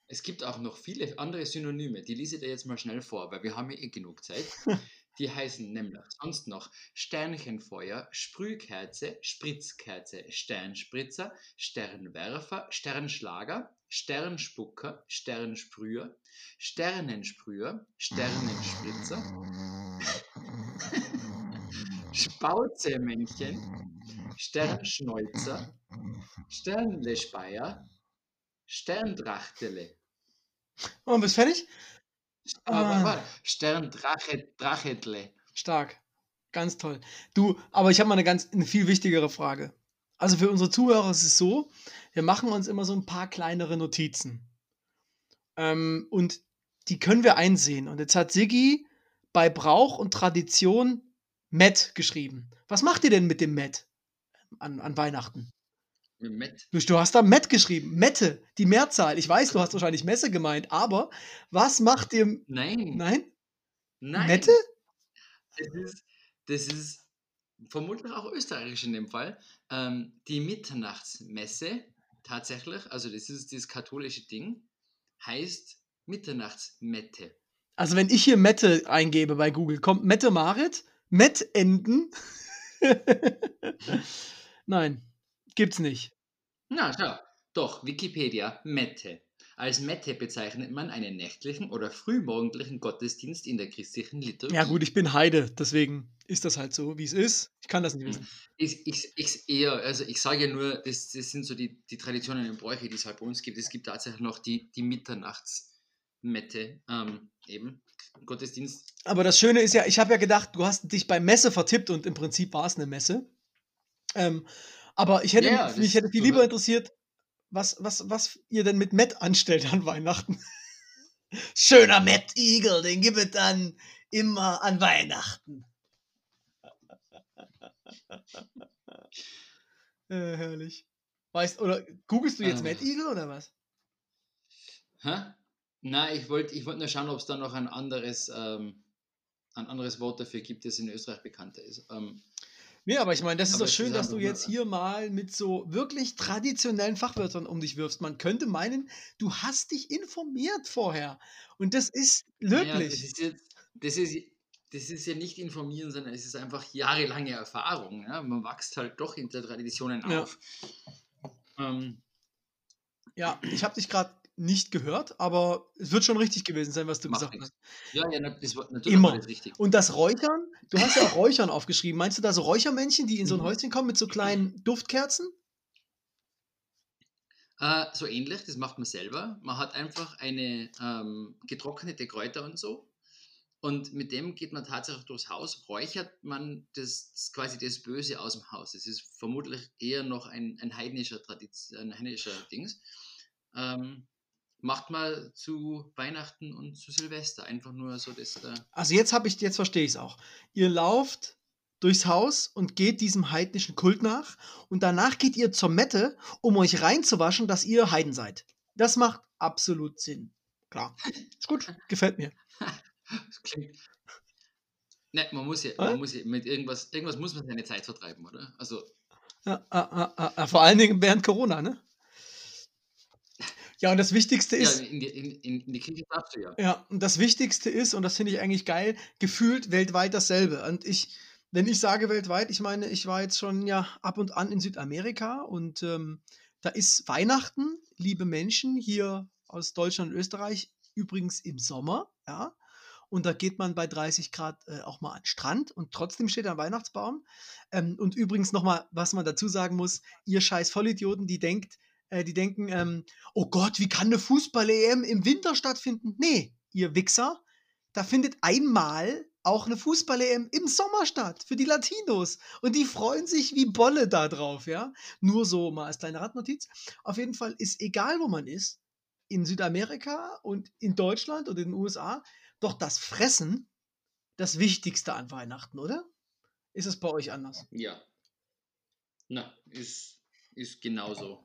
Es gibt auch noch viele andere Synonyme, die lese ich dir jetzt mal schnell vor, weil wir haben ja eh genug Zeit. Die heißen nämlich sonst noch Sternchenfeuer, Sprühkerze, Spritzkerze, Sternspritzer, Sternwerfer, Sternschlager, Sternspucker, Sternsprüher, Sternensprüher, Sternenspritzer, Spauzemännchen, Sternschneuzer, Sternlespeier, Sterndrachtele. Und bist fertig? Ah. warte, Sterndrache, Drachetle. Stark. Ganz toll. Du, aber ich habe mal eine ganz eine viel wichtigere Frage. Also für unsere Zuhörer ist es so, wir machen uns immer so ein paar kleinere Notizen. Ähm, und die können wir einsehen. Und jetzt hat Siggi bei Brauch und Tradition Met geschrieben. Was macht ihr denn mit dem Met an, an Weihnachten? Mit Met. Du, du hast da Met geschrieben. Mette, die Mehrzahl. Ich weiß, du hast wahrscheinlich Messe gemeint, aber was macht dir. Nein. Nein? Nein. Mette? Das ist, das ist vermutlich auch österreichisch in dem Fall. Ähm, die Mitternachtsmesse tatsächlich, also das ist das katholische Ding, heißt Mitternachtsmette. Also, wenn ich hier Mette eingebe bei Google, kommt Mette Marit, Mettenden. Nein, gibt's nicht. Na, schau. Doch, Wikipedia, Mette. Als Mette bezeichnet man einen nächtlichen oder frühmorgendlichen Gottesdienst in der christlichen Liturgie. Ja, gut, ich bin Heide, deswegen ist das halt so, wie es ist. Ich kann das nicht wissen. Ich, ich, ich eher, also ich sage ja nur, das, das sind so die, die Traditionen und Bräuche, die es halt bei uns gibt. Es gibt tatsächlich noch die, die Mitternachtsmette, ähm, eben, Gottesdienst. Aber das Schöne ist ja, ich habe ja gedacht, du hast dich bei Messe vertippt und im Prinzip war es eine Messe. Ähm, aber ich hätte, ja, mich hätte viel lieber interessiert, was, was, was ihr denn mit Matt anstellt an Weihnachten. Schöner Matt Igel, den gibt es dann immer an Weihnachten. äh, herrlich. Weißt, oder googelst du jetzt Ähm. Matt Igel oder was? Hä? Nein, ich wollte ich wollt nur schauen, ob es da noch ein anderes, ähm, ein anderes Wort dafür gibt, das in Österreich bekannter ist. Ähm, Nee, aber ich meine, das ist Aber doch schön, dass du jetzt hier mal mit so wirklich traditionellen Fachwörtern um dich wirfst. Man könnte meinen, du hast dich informiert vorher. Und das ist naja, löblich. das, ist jetzt, das, ist, das ist ja nicht informieren, sondern es ist einfach jahrelange Erfahrung. Ja? Man wächst halt doch hinter Traditionen Ja. auf. Ähm, Ja, ich habe dich gerade nicht gehört, aber es wird schon richtig gewesen sein, was du Macht gesagt nix. hast. ja, ja, das war natürlich Immer. war das richtig. Und das Räuchern, du hast ja auch Räuchern aufgeschrieben. Meinst du da so Räuchermännchen, die in so ein Mhm. Häuschen kommen mit so kleinen Duftkerzen? Äh, so ähnlich, das macht man selber. Man hat einfach eine ähm, getrocknete Kräuter und so. Und mit dem geht man tatsächlich durchs Haus, räuchert man das, das quasi das Böse aus dem Haus. Es ist vermutlich eher noch ein, ein heidnischer Tradition, ein heidnischer Dings. Ähm, macht man zu Weihnachten und zu Silvester einfach nur so das da. Also jetzt habe ich, jetzt verstehe ich es auch. Ihr lauft durchs Haus und geht diesem heidnischen Kult nach und danach geht ihr zur Mette, um euch reinzuwaschen, dass ihr Heiden seid. Das macht absolut Sinn. Klar. Ist gut, gefällt mir. Das klingt. Ne, man muss ja, man muss ja mit irgendwas, irgendwas muss man seine Zeit vertreiben, oder? Also Ja, ah, ah, ah, vor allen Dingen während Corona, ne? Ja, und das Wichtigste ja, ist, die, in, in, in die Kirche darfst du ja. Ja, und das Wichtigste ist, und das finde ich eigentlich geil, gefühlt weltweit dasselbe. Und ich, wenn ich sage weltweit, ich meine, ich war jetzt schon ja ab und an in Südamerika und ähm, da ist Weihnachten, liebe Menschen hier aus Deutschland und Österreich, übrigens im Sommer, ja. Und da geht man bei 30 Grad äh, auch mal an den Strand und trotzdem steht ein Weihnachtsbaum. Ähm, und übrigens nochmal, was man dazu sagen muss, ihr scheiß Vollidioten, die denkt, äh, die denken, ähm, oh Gott, wie kann eine Fußball-EM im Winter stattfinden? Nee, ihr Wichser, da findet einmal auch eine Fußball-EM im Sommer statt für die Latinos. Und die freuen sich wie Bolle da drauf, ja. Nur so mal als kleine Randnotiz. Auf jeden Fall ist egal, wo man ist, in Südamerika und in Deutschland oder in den USA, doch das Fressen das Wichtigste an Weihnachten, oder? Ist es bei euch anders? Ja. Na, ist, ist genauso.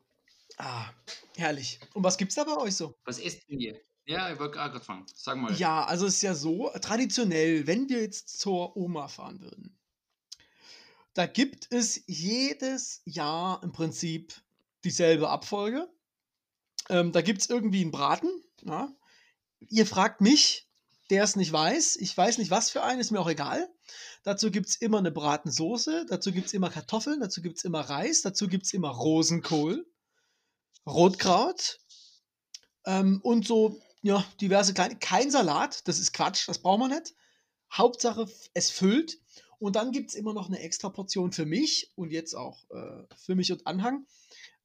Ah, herrlich. Und was gibt's da bei euch so? Was esst ihr? Ja, ich wollte gerade fangen. Sag mal. Ja, also es ist ja so, traditionell, wenn wir jetzt zur Oma fahren würden, da gibt es jedes Jahr im Prinzip dieselbe Abfolge. Ähm, da gibt es irgendwie einen Braten. Ja? Ihr fragt mich, der es nicht weiß. Ich weiß nicht, was für einen, ist mir auch egal. Dazu gibt es immer eine Bratensoße, dazu gibt es immer Kartoffeln, dazu gibt es immer Reis, dazu gibt es immer Rosenkohl, Rotkraut ähm, und so ja, diverse kleine. Kein Salat, das ist Quatsch, das brauchen wir nicht. Hauptsache, es füllt. Und dann gibt es immer noch eine extra Portion für mich und jetzt auch äh, für mich und Anhang.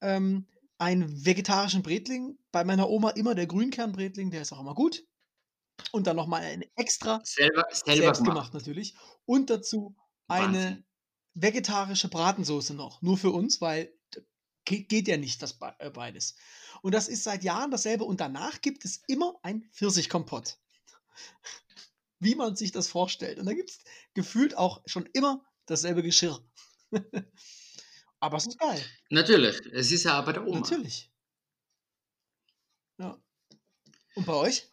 Ähm, einen vegetarischen Bretling. Bei meiner Oma immer der Grünkernbretling, der ist auch immer gut. Und dann nochmal eine extra, Selber, selber selbst gemacht. gemacht natürlich. Und dazu eine Wahnsinn. vegetarische Bratensoße noch. Nur für uns, weil ge- geht ja nicht das be- äh, beides. Und das ist seit Jahren dasselbe. Und danach gibt es immer ein Pfirsichkompott. Wie man sich das vorstellt. Und da gibt es gefühlt auch schon immer dasselbe Geschirr. Aber es ist geil. Natürlich. Es ist ja bei der Oma. Natürlich. Ja. Und bei euch?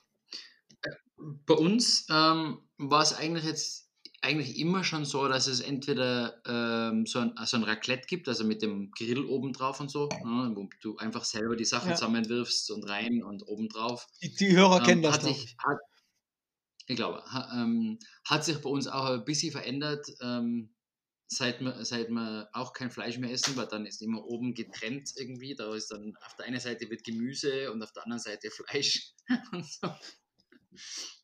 Bei uns ähm, war es eigentlich jetzt eigentlich immer schon so, dass es entweder ähm, so, ein, so ein Raclette gibt, also mit dem Grill oben drauf und so, ne, wo du einfach selber die Sachen Ja. zusammenwirfst und rein und oben drauf. Die, die Hörer Ähm, kennen das, ich. hat, ich glaube, ha, ähm, hat sich bei uns auch ein bisschen verändert, ähm, seit, wir, seit wir auch kein Fleisch mehr essen, weil dann ist immer oben getrennt irgendwie. Da ist dann auf der einen Seite wird Gemüse und auf der anderen Seite Fleisch und so.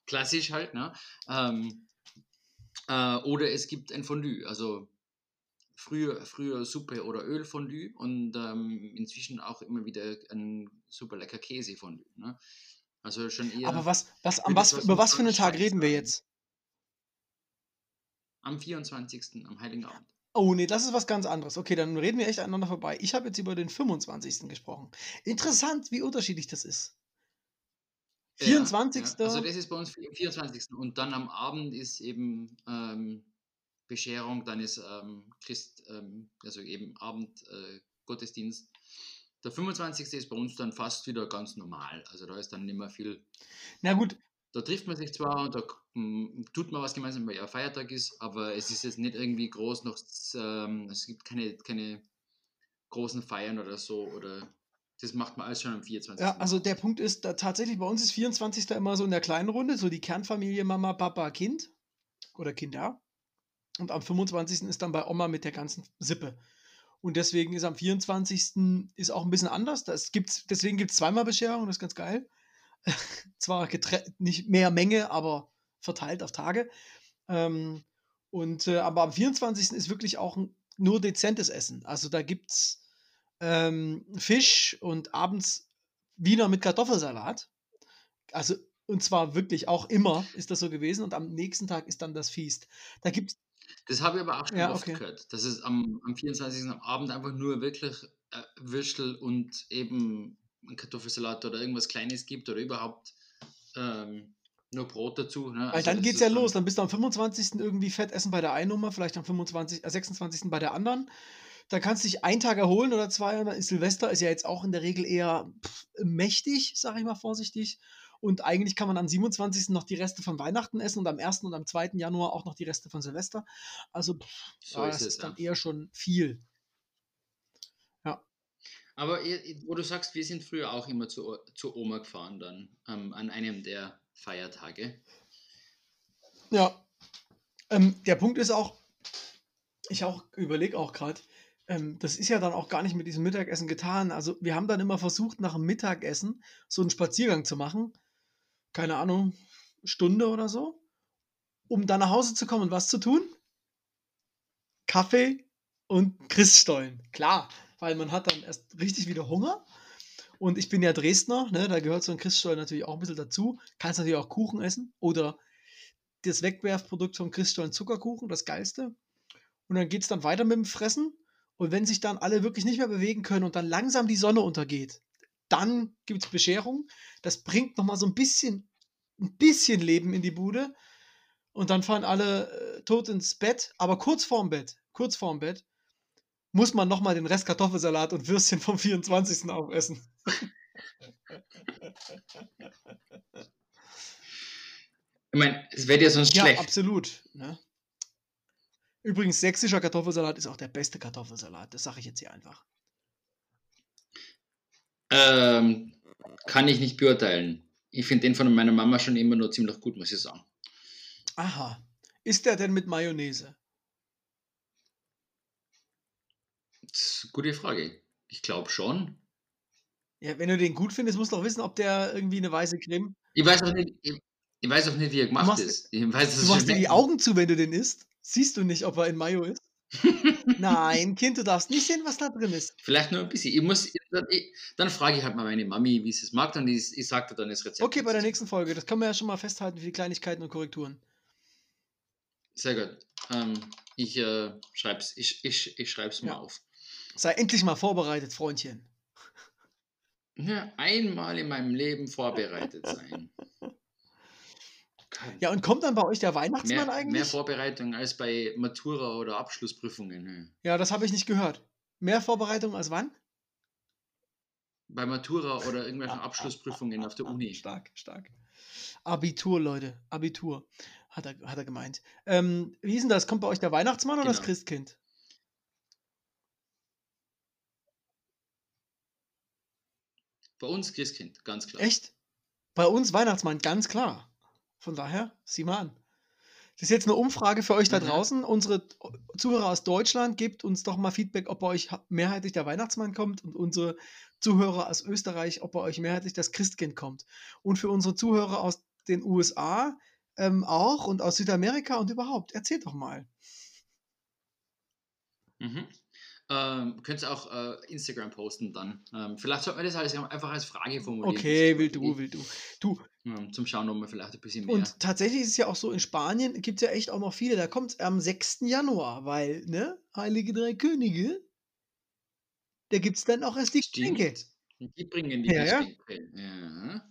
Klassisch halt, ne? Ähm, äh, oder es gibt ein Fondue, also früher, früher Suppe oder Ölfondue und ähm, inzwischen auch immer wieder ein super lecker Käsefondue. Ne? Also schon eher Aber was, was, an was, was über was für einen Tag reden wir jetzt? am 24. am Heiligen Abend. Oh nee, das ist was ganz anderes. Okay, dann reden wir echt aneinander vorbei. Ich habe jetzt über den 25. gesprochen. Interessant, wie unterschiedlich das ist. Ja, 24. Ja, also das ist bei uns am 24. Und dann am Abend ist eben ähm, Bescherung, dann ist ähm, Christ, ähm, also eben Abend äh, Gottesdienst. Der 25. ist bei uns dann fast wieder ganz normal. Also da ist dann nicht mehr viel. Na gut, Da trifft man sich zwar und da mm, tut man was gemeinsam, weil ja Feiertag ist, aber es ist jetzt nicht irgendwie groß noch, ähm, es gibt keine, keine großen Feiern oder so oder das macht man alles schon am 24. Ja, also der Punkt ist, da tatsächlich bei uns ist 24. immer so in der kleinen Runde, so die Kernfamilie Mama, Papa, Kind oder Kinder. Und am 25. ist dann bei Oma mit der ganzen Sippe. Und deswegen ist am 24. ist auch ein bisschen anders. Das gibt's, deswegen gibt es zweimal Bescherung, das ist ganz geil. Zwar nicht mehr Menge, aber verteilt auf Tage. Ähm, und, äh, aber am 24. ist wirklich auch ein, nur dezentes Essen. Also da gibt es ähm, Fisch und abends Wiener mit Kartoffelsalat. Also, und zwar wirklich auch immer ist das so gewesen. Und am nächsten Tag ist dann das Feast. Da gibt es, Das habe ich aber auch schon Ja, oft okay. gehört, dass es am, am 24. am Abend einfach nur wirklich äh, Würstel und eben Kartoffelsalat oder irgendwas Kleines gibt oder überhaupt ähm, nur Brot dazu. Ne? weil Also dann es geht's ja los. Dann bist du am 25. irgendwie fett essen bei der einen Nummer, vielleicht am 25, äh, 26. bei der anderen. Dann kannst du dich einen Tag erholen oder zwei. Und dann ist Silvester ist ja jetzt auch in der Regel eher pff, mächtig, sage ich mal vorsichtig. Und eigentlich kann man am 27. noch die Reste von Weihnachten essen und am 1. und am 2. Januar auch noch die Reste von Silvester. Also pff, So ja, ist das es, ist dann ja. eher schon viel. Aber ihr- wo du sagst, wir sind früher auch immer zu, zu Oma gefahren dann ähm, an einem der Feiertage. Ja. Ähm, der Punkt ist auch, ich auch überlege auch gerade, ähm, das ist ja dann auch gar nicht mit diesem Mittagessen getan. Also wir haben dann immer versucht, nach dem Mittagessen so einen Spaziergang zu machen. Keine Ahnung, Stunde oder so. Um dann nach Hause zu kommen und was zu tun? Kaffee und Christstollen. Klar, weil man hat dann erst richtig wieder Hunger. Und ich bin ja Dresdner, ne, da gehört so ein Christstollen natürlich auch ein bisschen dazu. Kannst natürlich auch Kuchen essen oder das Wegwerfprodukt vom Christstollen Zuckerkuchen, das geilste. Und dann geht es dann weiter mit dem Fressen. Und wenn sich dann alle wirklich nicht mehr bewegen können und dann langsam die Sonne untergeht, dann gibt es Bescherung. Das bringt nochmal so ein bisschen, ein bisschen Leben in die Bude. Und dann fahren alle äh, tot ins Bett. Aber kurz vorm Bett, kurz vorm Bett, muss man nochmal den Rest Kartoffelsalat und Würstchen vom 24. aufessen. Ich meine, es wäre ja sonst Ja, schlecht. absolut. Ne? Übrigens, sächsischer Kartoffelsalat ist auch der beste Kartoffelsalat. Das sage ich jetzt hier einfach. Ähm, kann ich nicht beurteilen. Ich finde den von meiner Mama schon immer nur ziemlich gut, muss ich sagen. Aha. Ist der denn mit Mayonnaise? Das ist eine gute Frage. Ich glaube schon. Ja, wenn du den gut findest, musst du auch wissen, ob der irgendwie eine weiße Creme. Ich weiß auch nicht, ich, ich weiß auch nicht wie er gemacht machst- ist. Ich weiß, Du machst dir die. Augen zu, wenn du den isst. Siehst du nicht, ob er in Mayo ist? Nein, Kind, du darfst nicht sehen, was da drin ist. Vielleicht nur ein bisschen. Ich muss, dann, ich, dann frage ich halt mal meine Mami, wie sie es mag, und ich, ich sage dir dann das Rezept. Okay, bei der nächsten Folge. Das können wir ja schon mal festhalten für die Kleinigkeiten und Korrekturen. Sehr gut. Ähm, ich äh, schreib's, ich, ich, ich schreib's mal Ja. auf. Sei endlich mal vorbereitet, Freundchen. Ja, einmal in meinem Leben vorbereitet sein. Ja, und kommt dann bei euch der Weihnachtsmann mehr, eigentlich? mehr Vorbereitung als bei Matura oder Abschlussprüfungen. ja, das habe ich nicht gehört. Mehr Vorbereitung als wann? Bei Matura oder irgendwelchen Abschlussprüfungen auf der Uni. Stark, stark. Abitur, Leute. Abitur, hat er, hat er gemeint. Ähm, wie ist denn das? Kommt bei euch der Weihnachtsmann oder das Genau. Christkind? Bei uns Christkind, ganz klar. Echt? Bei uns Weihnachtsmann, ganz klar. Von daher, sieh mal an. Das ist jetzt eine Umfrage für euch da Mhm. draußen. Unsere Zuhörer aus Deutschland, gebt uns doch mal Feedback, ob bei euch mehrheitlich der Weihnachtsmann kommt und unsere Zuhörer aus Österreich, ob bei euch mehrheitlich das Christkind kommt. Und für unsere Zuhörer aus den USA ähm, auch und aus Südamerika und überhaupt. Erzählt doch mal. Mhm. Ähm, könnt ihr auch äh, Instagram posten dann. Ähm, vielleicht sollte man das alles einfach als Frage formulieren. Okay, will du, will du. Du, zum Schauen, ob wir vielleicht ein bisschen mehr. Und tatsächlich ist es ja auch so, in Spanien gibt es ja echt auch noch viele. Da kommt es am 6. Januar, weil, ne, Heilige Drei Könige, da gibt es dann auch erst die Geschenke. Die bringen die Ja. Geschenke. Ja.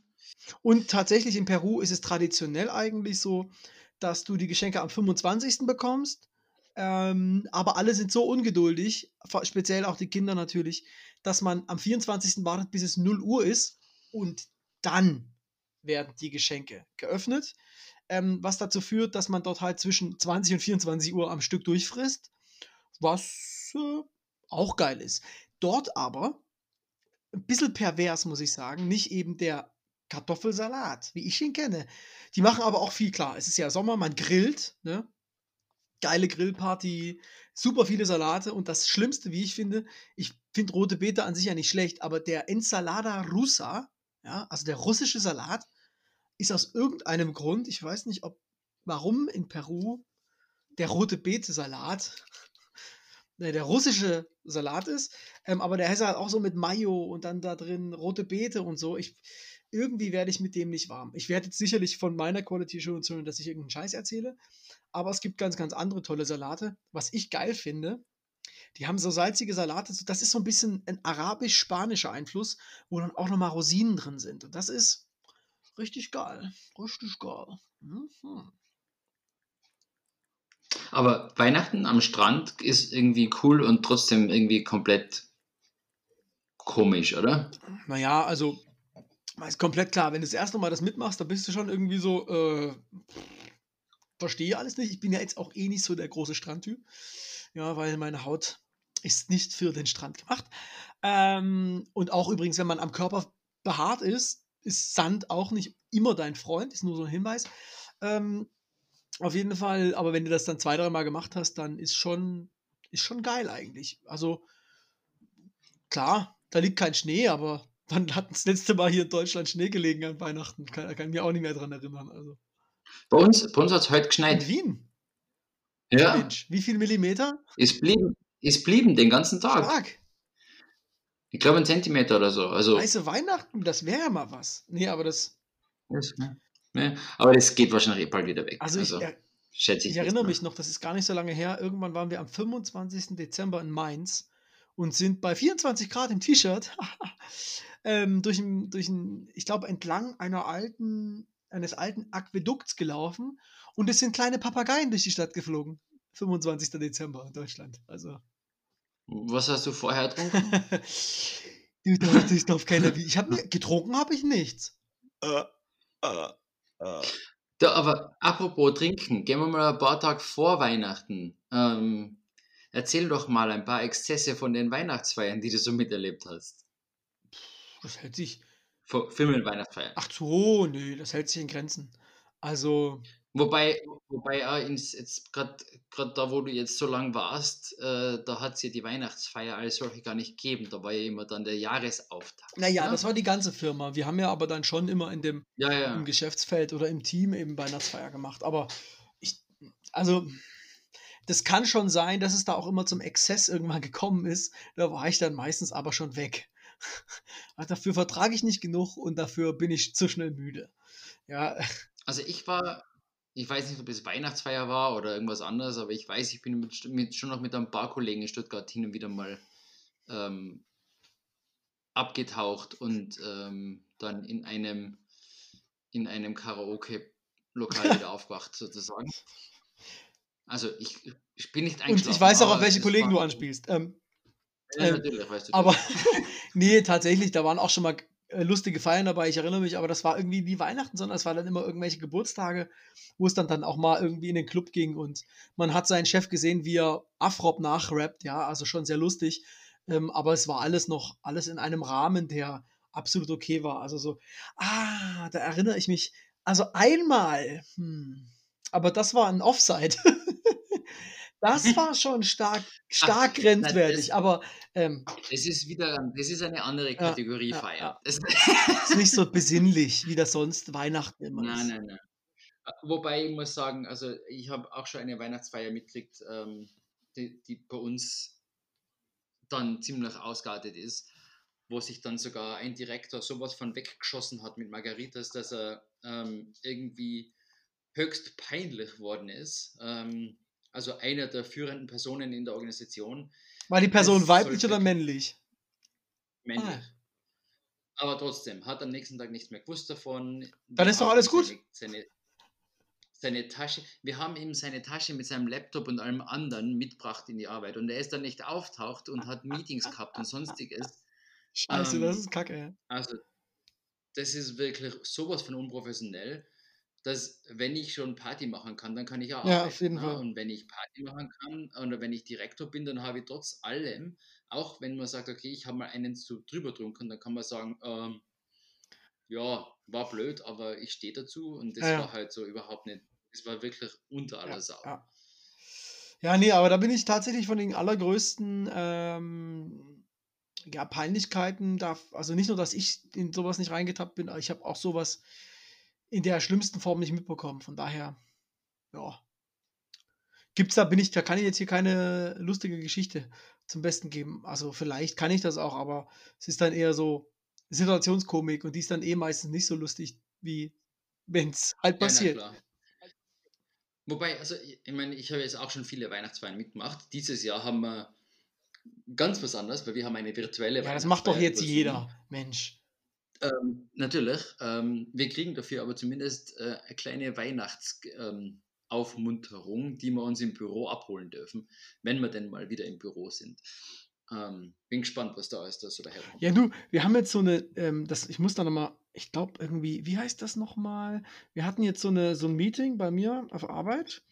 Und tatsächlich in Peru ist es traditionell eigentlich so, dass du die Geschenke am 25. bekommst. Ähm, aber alle sind so ungeduldig, speziell auch die Kinder natürlich, dass man am 24. wartet, bis es 0 Uhr ist und dann werden die Geschenke geöffnet. Ähm, was dazu führt, dass man dort halt zwischen 20 und 24 Uhr am Stück durchfrisst, was äh, auch geil ist. Dort aber, ein bisschen pervers, muss ich sagen, nicht eben der Kartoffelsalat, wie ich ihn kenne. Die machen aber auch viel klar. Es ist ja Sommer, man grillt, ne? Geile Grillparty, super viele Salate und das Schlimmste, wie ich finde, ich finde rote Beete an sich ja nicht schlecht, aber der Ensalada Russa, ja, also der russische Salat, ist aus irgendeinem Grund, ich weiß nicht, ob warum in Peru der rote Beete Salat ne, der russische Salat ist, ähm, aber der heißt halt auch so mit Mayo und dann da drin rote Beete und so. Ich, irgendwie werde ich mit dem nicht warm. Ich werde jetzt sicherlich von meiner Quality Assurance hören, dass ich irgendeinen Scheiß erzähle, aber es gibt ganz, ganz andere tolle Salate. Was ich geil finde, die haben so salzige Salate, das ist so ein bisschen ein arabisch-spanischer Einfluss, wo dann auch nochmal Rosinen drin sind. Und das ist richtig geil. Richtig geil. Mhm. Aber Weihnachten am Strand ist irgendwie cool und trotzdem irgendwie komplett komisch, oder? Naja, also, ist komplett klar, wenn du das erste Mal das mitmachst, dann bist du schon irgendwie so, äh, verstehe alles nicht. Ich bin ja jetzt auch eh nicht so der große Strandtyp. Ja, weil meine Haut ist nicht für den Strand gemacht. Ähm, und auch übrigens, wenn man am Körper behaart ist, ist Sand auch nicht immer dein Freund, ist nur so ein Hinweis. Ähm, auf jeden Fall, aber wenn du das dann zwei, dreimal gemacht hast, dann ist schon, ist schon geil eigentlich. Also, klar, da liegt kein Schnee, aber wann hat das letzte Mal hier in Deutschland Schnee gelegen an Weihnachten? Kann, kann ich mich auch nicht mehr dran erinnern. Also. Bei uns, bei uns hat es heute In geschneit. Wien, Ja, Mensch, wie viel Millimeter? ist blieben, ist blieben den ganzen Tag. Stark. Ich glaube, ein Zentimeter oder so. Also, Weiße Weihnachten, das wäre ja mal was. Nee, aber das, das, ne? Ne? Aber das geht wahrscheinlich eh bald wieder weg. also ich, er, schätze ich. ich erinnere mal. mich noch, das ist gar nicht so lange her. Irgendwann waren wir am 25. Dezember in Mainz und sind bei 24 Grad im T-Shirt ähm, durch ein, durch ein, ich glaube, entlang einer alten, eines alten Aquädukts gelaufen und es sind kleine Papageien durch die Stadt geflogen. 25. Dezember in Deutschland. Also. Was hast du vorher getrunken? du darfst, ich darf keiner. Ich habe getrunken habe ich nichts. Äh, äh, äh. Da, aber apropos trinken, gehen wir mal ein paar Tage vor Weihnachten. Ähm, erzähl doch mal ein paar Exzesse von den Weihnachtsfeiern, die du so miterlebt hast. Das hält sich. Vor Filmen Weihnachtsfeiern. Ach so, nö, das hält sich in Grenzen. Also, Wobei, wobei auch ins, jetzt gerade da, wo du jetzt so lang warst, äh, da hat es ja die Weihnachtsfeier als solche gar nicht gegeben. Da war ja immer dann der Jahresauftakt. naja, ne? das war die ganze Firma. Wir haben ja aber dann schon immer in dem Ja, ja. im Geschäftsfeld oder im Team eben Weihnachtsfeier gemacht. Aber ich, also, das kann schon sein, dass es da auch immer zum Exzess irgendwann gekommen ist. Da war ich dann meistens aber schon weg. Dafür vertrage ich nicht genug und dafür bin ich zu schnell müde. Ja, Also ich war, ich weiß nicht, ob es Weihnachtsfeier war oder irgendwas anderes, aber ich weiß, ich bin mit, mit, schon noch mit ein paar Kollegen in Stuttgart hin und wieder mal ähm, abgetaucht und ähm, dann in einem, in einem Karaoke-Lokal wieder aufgewacht, sozusagen. Also ich, ich bin nicht und eingeschlafen. ich weiß auch, auf welche Kollegen du anspielst. Ähm, Ja, Ähm, natürlich, weißt du. Aber nee, tatsächlich, da waren auch schon mal lustige Feiern dabei. Ich erinnere mich, aber das war irgendwie nie Weihnachten, sondern es war dann immer irgendwelche Geburtstage, wo es dann, dann auch mal irgendwie in den Club ging und man hat seinen Chef gesehen, wie er Afrop nachrappt, ja, also schon sehr lustig. Ähm, aber es war alles noch, alles in einem Rahmen, der absolut okay war. Also so, ah, da erinnere ich mich. Also einmal, hm, aber das war ein Offside. Das war schon stark, stark nein, grenzwertig, das- aber ähm, Das ist wieder, das ist eine andere Kategorie ja, Feier. ja. Das, ist nicht so besinnlich, wie das sonst Weihnachten immer nein, ist. nein, nein. Äh, Wobei ich muss sagen, also ich habe auch schon eine Weihnachtsfeier mitgekriegt, ähm, die, die bei uns dann ziemlich ausgeartet ist, wo sich dann sogar ein Direktor sowas von weggeschossen hat mit Margaritas, dass er ähm, irgendwie höchst peinlich worden ist. Ähm, also einer der führenden Personen in der Organisation, War die Person weiblich oder männlich? männlich. Ah. Aber trotzdem, hat am nächsten Tag nichts mehr gewusst davon. Dann Wir ist doch alles gut. Seine, seine, seine Tasche, wir haben ihm seine Tasche mit seinem Laptop und allem anderen mitgebracht in die Arbeit und er ist dann nicht auftaucht und hat Meetings gehabt und sonstiges. Scheiße, Ähm, das ist kacke. Also, das ist wirklich sowas von unprofessionell, dass wenn ich schon Party machen kann, dann kann ich auch Ja, arbeiten, auf jeden ne? Fall. Und wenn ich Party machen kann oder wenn ich Direktor bin, dann habe ich trotz allem, auch wenn man sagt, okay, ich habe mal einen zu drüber getrunken, dann kann man sagen, ähm, ja, war blöd, aber ich stehe dazu und das Ja, war halt so überhaupt nicht, das war wirklich unter aller Ja, Sau. ja. ja, nee, aber da bin ich tatsächlich von den allergrößten ähm, ja, Peinlichkeiten, da, also nicht nur, dass ich in sowas nicht reingetappt bin, aber ich habe auch sowas in der schlimmsten Form nicht mitbekommen. Von daher, ja. Gibt's da, bin ich, da kann ich jetzt hier keine lustige Geschichte zum Besten geben. Also vielleicht kann ich das auch, aber es ist dann eher so Situationskomik und die ist dann eh meistens nicht so lustig, wie wenn es halt Ja, passiert. klar. Wobei, also ich, meine, ich habe jetzt auch schon viele Weihnachtsfeiern mitgemacht. Dieses Jahr haben wir ganz was anderes, weil wir haben eine virtuelle Ja, das macht doch jetzt jeder Mensch. Ähm, natürlich. Ähm, wir kriegen dafür aber zumindest äh, eine kleine Weihnachtsaufmunterung, ähm, die wir uns im Büro abholen dürfen, wenn wir denn mal wieder im Büro sind. Ähm, bin gespannt, was da das so daherkommt. Ja, du, wir haben jetzt so eine, ähm, das, ich muss da nochmal, ich glaube irgendwie, wie heißt das nochmal? Wir hatten jetzt so, eine, so ein Meeting bei mir auf Arbeit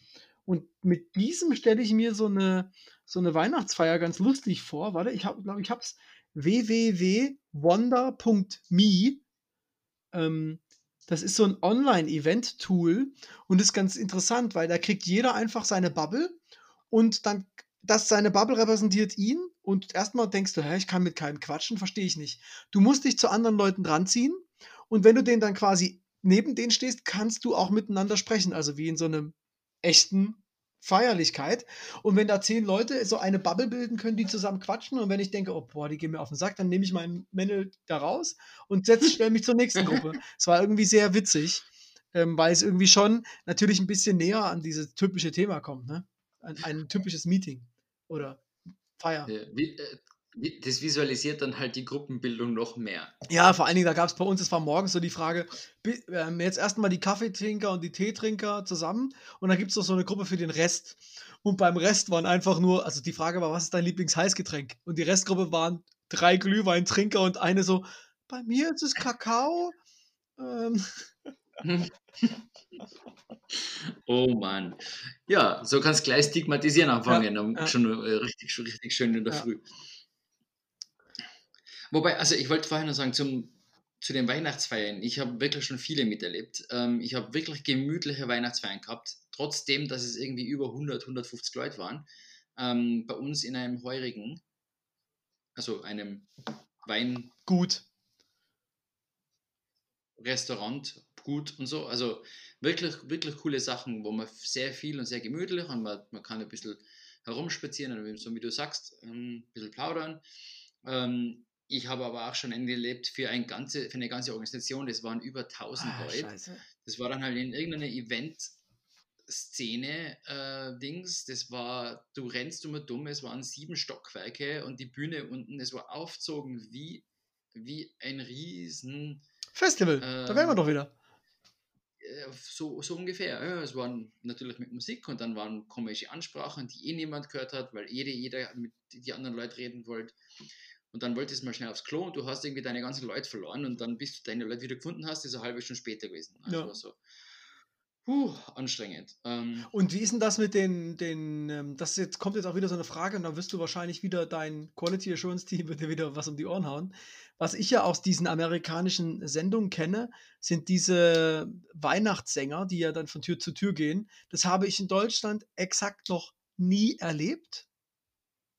und mit diesem stelle ich mir so eine, so eine Weihnachtsfeier ganz lustig vor. Warte, ich glaube ich, habe es www.wonder.me. Ähm, das ist so ein Online-Event-Tool und ist ganz interessant, weil da kriegt jeder einfach seine Bubble und dann, dass seine Bubble repräsentiert ihn und erstmal denkst du, hä, ich kann mit keinem quatschen, verstehe ich nicht. Du musst dich zu anderen Leuten dranziehen und wenn du den dann quasi neben denen stehst, kannst du auch miteinander sprechen, also wie in so einem echten Feierlichkeit. Und wenn da zehn Leute so eine Bubble bilden, können die zusammen quatschen. Und wenn ich denke, oh boah, die gehen mir auf den Sack, dann nehme ich meinen Männel da raus und setze, stelle mich zur nächsten Gruppe. Es war irgendwie sehr witzig, ähm, weil es irgendwie schon natürlich ein bisschen näher an dieses typische Thema kommt, ne? An ein typisches Meeting oder Feier. Wie, äh, das visualisiert dann halt die Gruppenbildung noch mehr. Ja, vor allen Dingen, da gab es bei uns, es war morgens so die Frage, ähm, jetzt erstmal die Kaffeetrinker und die Teetrinker zusammen und dann gibt es noch so eine Gruppe für den Rest. Und beim Rest waren einfach nur, also die Frage war, was ist dein Lieblingsheißgetränk? Und die Restgruppe waren drei Glühweintrinker und eine so, bei mir ist es Kakao. Ähm, Oh Mann. Ja, so kannst du gleich stigmatisieren anfangen, um ja. schon äh, richtig, richtig schön in der Ja. Früh. Wobei, also ich wollte vorher noch sagen, zum, zu den Weihnachtsfeiern, ich habe wirklich schon viele miterlebt. Ähm, ich habe wirklich gemütliche Weihnachtsfeiern gehabt, trotzdem, dass es irgendwie über 100, 150 Leute waren. Ähm, bei uns in einem heurigen, also einem Weinrestaurant, gut. gut und so. Also wirklich, wirklich coole Sachen, wo man sehr viel und sehr gemütlich und man, man kann ein bisschen herumspazieren und so wie du sagst, ähm, ein bisschen plaudern. Ähm, ich habe aber auch schon erlebt für, ein ganze, für eine ganze Organisation, das waren über 1000 Ah, Leute. scheiße. Das war dann halt in irgendeiner Event-Szene, äh, das war, du rennst um dumm, es waren sieben Stockwerke und die Bühne unten, es war aufgezogen wie, wie ein riesen Festival, da wären wir Ähm, doch wieder. äh, so, so ungefähr. Ja, es waren natürlich mit Musik und dann waren komische Ansprachen, die eh niemand gehört hat, weil jede, jeder mit die anderen Leute reden wollte. Und dann wolltest du mal schnell aufs Klo und du hast irgendwie deine ganzen Leute verloren und dann bis du deine Leute wieder gefunden hast, ist eine halbe Stunde später gewesen. Also Ja. so. Puh, anstrengend. Ähm, Und wie ist denn das mit den, den ähm, das jetzt kommt jetzt auch wieder so eine Frage und dann wirst du wahrscheinlich wieder dein Quality Assurance Team wird dir wieder was um die Ohren hauen. Was ich ja aus diesen amerikanischen Sendungen kenne, sind diese Weihnachtssänger, die ja dann von Tür zu Tür gehen. Das habe ich in Deutschland exakt noch nie erlebt.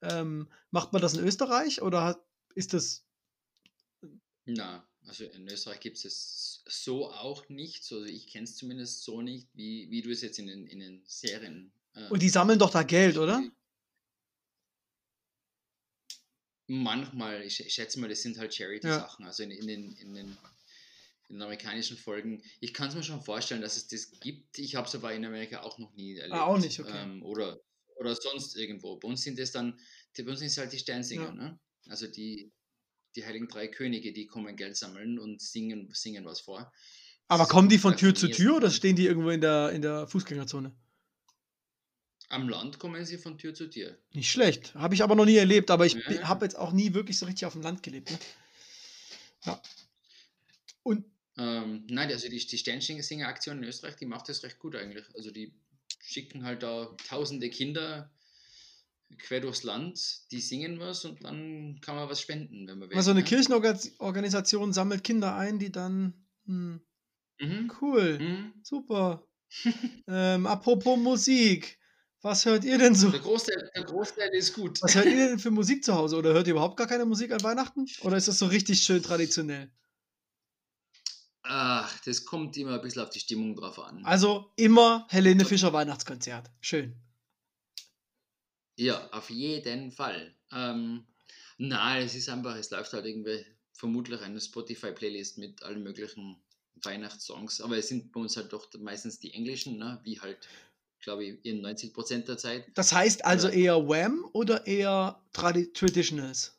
Ähm, macht man das in Österreich oder hat, ist das na, also in Österreich gibt es es so auch nicht. So, also ich kenne es zumindest so nicht, wie, wie du es jetzt in den, in den Serien. äh, und die sammeln doch da Geld, oder? Manchmal, ich, ich schätze mal, das sind halt Charity-Sachen. Also in, in, den, in, den, in den amerikanischen Folgen. Ich kann es mir schon vorstellen, dass es das gibt. Ich habe es aber in Amerika auch noch nie erlebt. Ah, auch nicht, okay. Ähm, oder, oder sonst irgendwo. Bei uns sind es dann, die, bei uns sind es halt die Sternsinger, Ja. ne? Also die, die Heiligen Drei Könige, die kommen Geld sammeln und singen, singen was vor. Aber kommen die von Das Tür zu Tür oder stehen die irgendwo in der, in der Fußgängerzone? Am Land kommen sie von Tür zu Tür. Nicht schlecht. Habe ich aber noch nie erlebt, aber ich ja. habe jetzt auch nie wirklich so richtig auf dem Land gelebt. Ne? Ja. Und Ähm, nein, also die, die Sternsinger-Aktion in Österreich, die macht das recht gut eigentlich. Also die schicken halt da tausende Kinder quer durchs Land, die singen was und dann kann man was spenden, wenn man will. also eine ne? Kirchenorganisation sammelt Kinder ein, die dann. Hm, Mhm. cool, Mhm. super. ähm, apropos Musik. Was hört ihr denn so? Der, Großteil, der Großteil ist gut. Was hört ihr denn für Musik zu Hause? Oder hört ihr überhaupt gar keine Musik an Weihnachten? Oder ist das so richtig schön traditionell? Ach, das kommt immer ein bisschen auf die Stimmung drauf an. Also immer Helene Fischer Weihnachtskonzert. Schön. Ja, auf jeden Fall. Ähm, nein, es ist einfach, es läuft halt irgendwie vermutlich eine Spotify-Playlist mit allen möglichen Weihnachtssongs, aber es sind bei uns halt doch meistens die englischen, ne? wie halt, glaube ich, in 90% der Zeit. Das heißt also Ja. eher Wham oder eher Tradi Traditionals?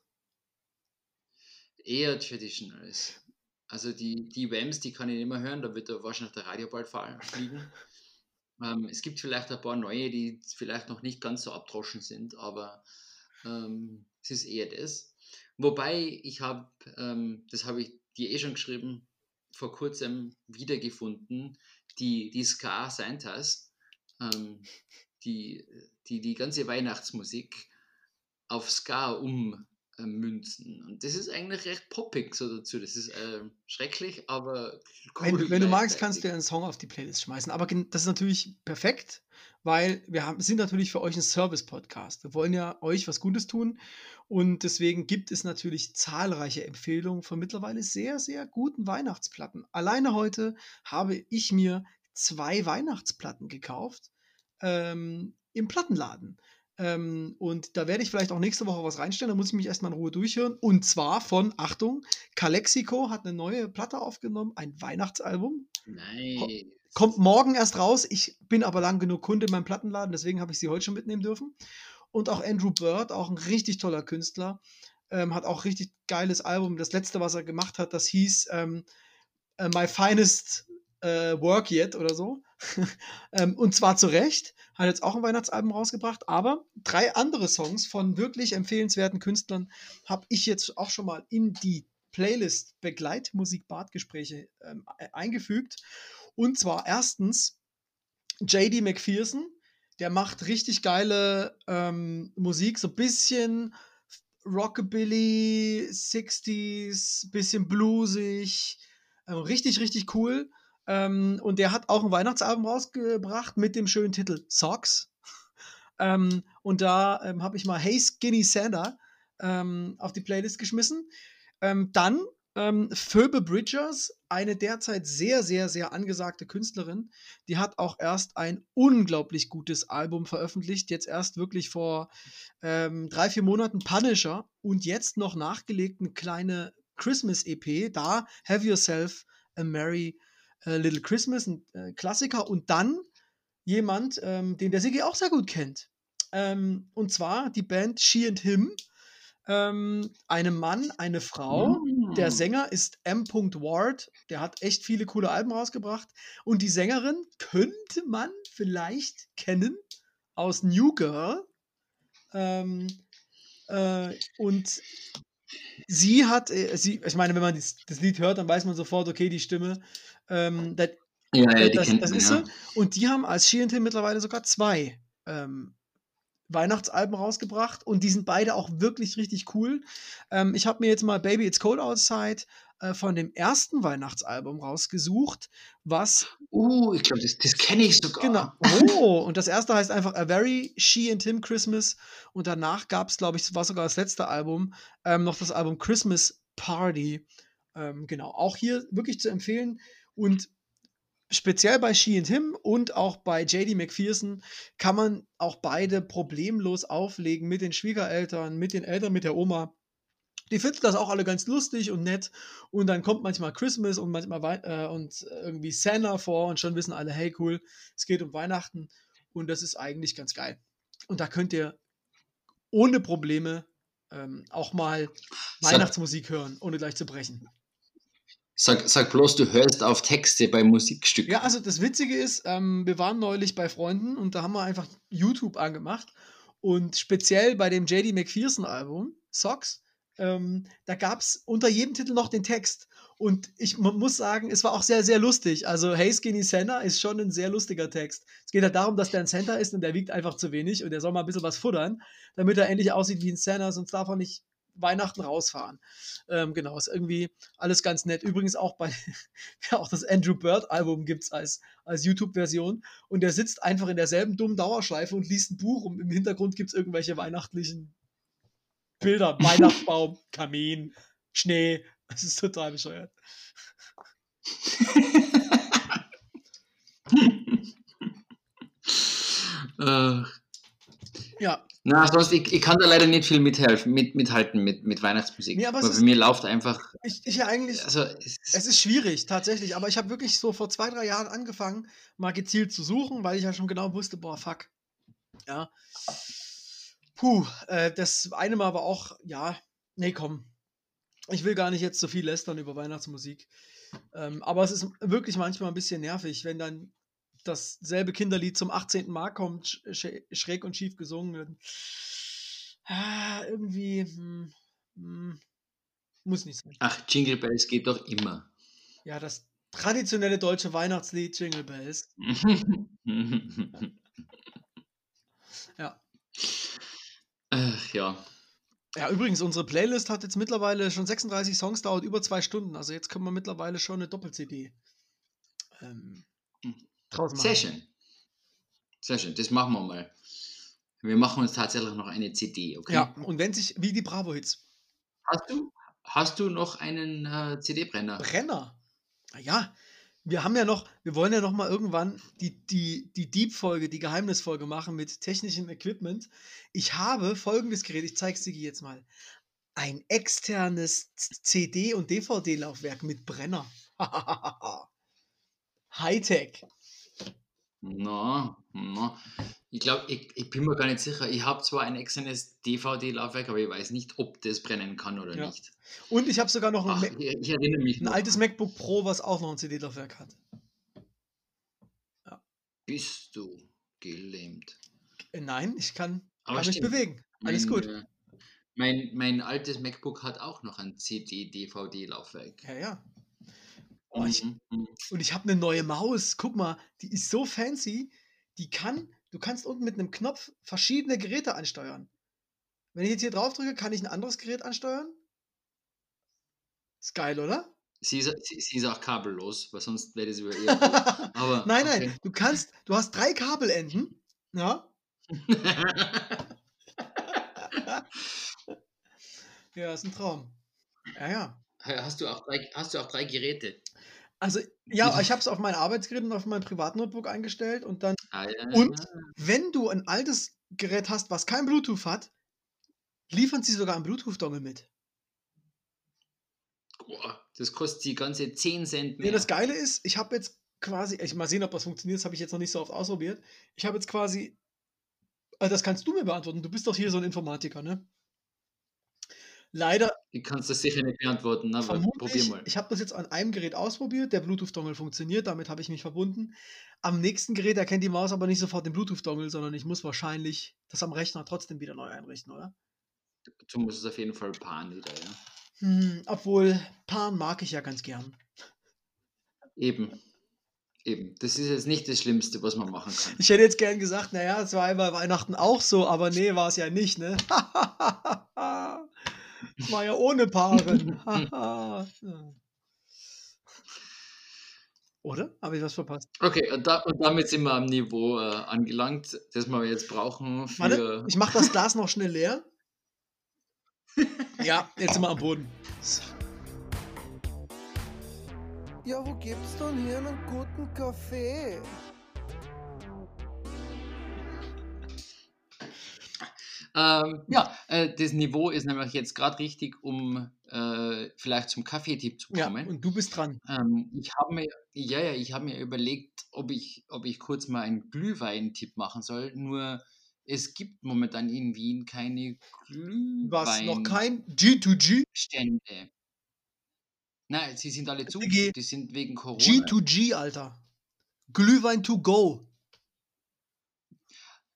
Eher Traditionals. Also die, die Whams, die kann ich nicht mehr hören, da wird da wahrscheinlich der Radioball fall- fliegen. Ähm, es gibt vielleicht ein paar neue, die vielleicht noch nicht ganz so abdroschen sind, aber ähm, es ist eher das. Wobei ich habe, ähm, das habe ich dir eh schon geschrieben, vor kurzem wiedergefunden, die, die Ska Santas, ähm, die, die die ganze Weihnachtsmusik auf Ska ummünzen. Und das ist eigentlich recht poppig so dazu. Das ist ähm, schrecklich, aber Wenn, cool wenn du magst, kannst du einen Song auf die Playlist schmeißen. Aber das ist natürlich perfekt, weil wir haben, sind natürlich für euch ein Service-Podcast. Wir wollen ja euch was Gutes tun. Und deswegen gibt es natürlich zahlreiche Empfehlungen von mittlerweile sehr, sehr guten Weihnachtsplatten. Alleine heute habe ich mir zwei Weihnachtsplatten gekauft ähm, im Plattenladen. Ähm, und da werde ich vielleicht auch nächste Woche was reinstellen. Da muss ich mich erstmal in Ruhe durchhören. Und zwar von, Achtung, Calexico hat eine neue Platte aufgenommen, ein Weihnachtsalbum. Nein. Kommt morgen erst raus. Ich bin aber lang genug Kunde in meinem Plattenladen, deswegen habe ich sie heute schon mitnehmen dürfen. Und auch Andrew Bird, auch ein richtig toller Künstler, ähm, hat auch richtig geiles Album. Das letzte, was er gemacht hat, das hieß ähm, äh, My Finest äh, Work Yet oder so. ähm, und zwar zu Recht. Hat jetzt auch ein Weihnachtsalbum rausgebracht. Aber drei andere Songs von wirklich empfehlenswerten Künstlern habe ich jetzt auch schon mal in die Playlist Begleitmusik Bartgespräche ähm, e- eingefügt. Und zwar erstens JD McPherson. Der macht richtig geile ähm, Musik, so ein bisschen Rockabilly, 60s, bisschen bluesig. Ähm, richtig, richtig cool. Ähm, und der hat auch ein Weihnachtsalbum rausgebracht mit dem schönen Titel Socks. ähm, und da ähm, habe ich mal Hey Skinny Santa ähm, auf die Playlist geschmissen. Ähm, dann ähm, Phoebe Bridgers, eine derzeit sehr, sehr, sehr angesagte Künstlerin. Die hat auch erst ein unglaublich gutes Album veröffentlicht. Jetzt erst wirklich vor ähm, drei, vier Monaten Punisher und jetzt noch nachgelegt eine kleine Christmas-EP. Da Have Yourself a Merry äh, Little Christmas, ein äh, Klassiker. Und dann jemand, ähm, den der Sigi auch sehr gut kennt. Ähm, und zwar die Band She and Him. Ähm, einem Mann, eine Frau der Sänger ist M. Ward. Der hat echt viele coole Alben rausgebracht. Und die Sängerin könnte man vielleicht kennen aus New Girl. Ähm, äh, und sie hat, äh, sie, ich meine, wenn man das, das, Lied hört, dann weiß man sofort, okay, die Stimme, ähm, das, ja, ja, das, das ist sie. Und die haben als She and Tim mittlerweile sogar zwei ähm, Weihnachtsalben rausgebracht und die sind beide auch wirklich richtig cool. Ähm, ich habe mir jetzt mal Baby It's Cold Outside äh, von dem ersten Weihnachtsalbum rausgesucht, was. Uh, ich glaube, das, das kenne ich sogar. Genau. Oh, und das erste heißt einfach A Very She and Him Christmas und danach gab es, glaube ich, war sogar das letzte Album, ähm, noch das Album Christmas Party. Ähm, genau, auch hier wirklich zu empfehlen und speziell bei She and Him und auch bei JD McPherson kann man auch beide problemlos auflegen mit den Schwiegereltern, mit den Eltern, mit der Oma. Die finden das auch alle ganz lustig und nett. Und dann kommt manchmal Christmas und manchmal äh, und irgendwie Santa vor und schon wissen alle, hey cool, es geht um Weihnachten. Und das ist eigentlich ganz geil. Und da könnt ihr ohne Probleme ähm, auch mal Weihnachtsmusik hören, ohne gleich zu brechen. Sag, sag bloß, du hörst auf Texte bei Musikstücken. Ja, also das Witzige ist, ähm, wir waren neulich bei Freunden und da haben wir einfach YouTube angemacht. Und speziell bei dem JD McPherson-Album, Socks, ähm, da gab es unter jedem Titel noch den Text. Und ich muss sagen, es war auch sehr, sehr lustig. Also, Hey Skinny Santa ist schon ein sehr lustiger Text. Es geht halt darum, dass der ein Santa ist und der wiegt einfach zu wenig und der soll mal ein bisschen was futtern, damit er endlich aussieht wie ein Santa, sonst darf er nicht Weihnachten rausfahren. Ähm, genau, ist irgendwie alles ganz nett. Übrigens auch bei, ja, auch das Andrew Bird Album gibt es als, als YouTube-Version und der sitzt einfach in derselben dummen Dauerschleife und liest ein Buch und im Hintergrund gibt es irgendwelche weihnachtlichen Bilder. Weihnachtsbaum, Kamin, Schnee. Das ist total bescheuert. äh, ja. Na, sonst, ich, ich kann da leider nicht viel mithelfen, mit, mithalten mit, mit Weihnachtsmusik. Nee, aber bei ist, mir läuft einfach. Ich, ich ja eigentlich. Also, es, es ist schwierig, tatsächlich. Aber ich habe wirklich so vor zwei, drei Jahren angefangen, mal gezielt zu suchen, weil ich ja schon genau wusste, boah, fuck. Ja. Puh, äh, das eine Mal war auch, ja, nee, komm. Ich will gar nicht jetzt so viel lästern über Weihnachtsmusik. Ähm, aber es ist wirklich manchmal ein bisschen nervig, wenn dann dasselbe Kinderlied zum 18. Mal kommt, schräg und schief gesungen. Ah, irgendwie hm, hm, muss nicht sein. Ach, Jingle Bells geht doch immer. Ja, das traditionelle deutsche Weihnachtslied Jingle Bells. ja. Ach, ja. Ja, übrigens, unsere Playlist hat jetzt mittlerweile schon 36 Songs, dauert über zwei Stunden. Also jetzt können wir mittlerweile schon eine Doppel-CD ähm, hm. Draus machen. Sehr schön. Sehr schön, das machen wir mal. Wir machen uns tatsächlich noch eine CD, okay? Ja, und wenn sich, wie die Bravo-Hits. Hast du, hast du noch einen äh, CD-Brenner? Brenner? Ja, wir haben ja noch, wir wollen ja noch mal irgendwann die, die, die Deep-Folge, die Geheimnisfolge machen mit technischem Equipment. Ich habe folgendes Gerät, ich zeige es dir jetzt mal. Ein externes CD- und DVD-Laufwerk mit Brenner. Hightech. Na, na. Ich glaube, ich, ich bin mir gar nicht sicher. Ich habe zwar ein externes DVD-Laufwerk, aber ich weiß nicht, ob das brennen kann oder ja. nicht. Und ich habe sogar noch ein, Ach, ich, ich mich ein altes MacBook Pro, was auch noch ein CD-Laufwerk hat. Ja. Bist du gelähmt? Äh, nein, ich kann, aber kann mich bewegen. Alles mein, gut. Äh, mein, mein altes MacBook hat auch noch ein CD-DVD-Laufwerk. Ja, ja. Oh, ich, mhm, mhm. und ich habe eine neue Maus. Guck mal, die ist so fancy. Die kann, du kannst unten mit einem Knopf verschiedene Geräte ansteuern. Wenn ich jetzt hier drauf drücke, kann ich ein anderes Gerät ansteuern. Ist geil, oder? Sie ist, sie, sie ist auch kabellos, weil sonst wäre das über ihr. Aber, nein, okay. nein, du kannst, du hast drei Kabelenden. Ja. ja, ist ein Traum. Ja, ja. Hast du auch drei, hast du auch drei Geräte? Also, ja, ich habe es auf mein Arbeitsgerät und auf mein Privatnotebook eingestellt und dann. Ah, ja, und ja. wenn du ein altes Gerät hast, was kein Bluetooth hat, liefern sie sogar einen Bluetooth-Dongle mit. Boah, das kostet die ganze 10 Cent mehr. Ja, das Geile ist, ich habe jetzt quasi, ich mal sehen, ob das funktioniert, das habe ich jetzt noch nicht so oft ausprobiert. Ich habe jetzt quasi, also das kannst du mir beantworten, du bist doch hier so ein Informatiker, ne? Leider Ich kann's dir sicher nicht beantworten, aber probier mal. ich habe das jetzt an einem Gerät ausprobiert, der Bluetooth-Dongle funktioniert, damit habe ich mich verbunden. Am nächsten Gerät erkennt die Maus aber nicht sofort den Bluetooth-Dongle, sondern ich muss wahrscheinlich das am Rechner trotzdem wieder neu einrichten, oder? Du musst es auf jeden Fall paaren wieder, ja. Hm, obwohl, Paaren mag ich ja ganz gern. Eben. Eben. Das ist jetzt nicht das Schlimmste, was man machen kann. Ich hätte jetzt gern gesagt, naja, es war einmal Weihnachten auch so, aber nee, war es ja nicht, ne? Es war ja ohne Paaren. Oder? Habe ich was verpasst? Okay, und, da, und damit sind wir am Niveau äh, angelangt, das wir jetzt brauchen für. Warte, ich mache das Glas noch schnell leer. Ja, jetzt sind wir am Boden. Ja, wo gibt's denn hier einen guten Kaffee? Ähm, ja, äh, das Niveau ist nämlich jetzt gerade richtig, um äh, vielleicht zum Kaffeetipp zu Ja, kommen. und du bist dran. Ähm, ich habe mir, ja, ja, ich habe mir überlegt, ob ich, ob ich kurz mal einen Glühwein-Tipp machen soll. Nur es gibt momentan in Wien keine Was? Noch kein G2G? Nein, sie sind alle zu. G- Die sind wegen Corona. G2G, Alter. Glühwein to go.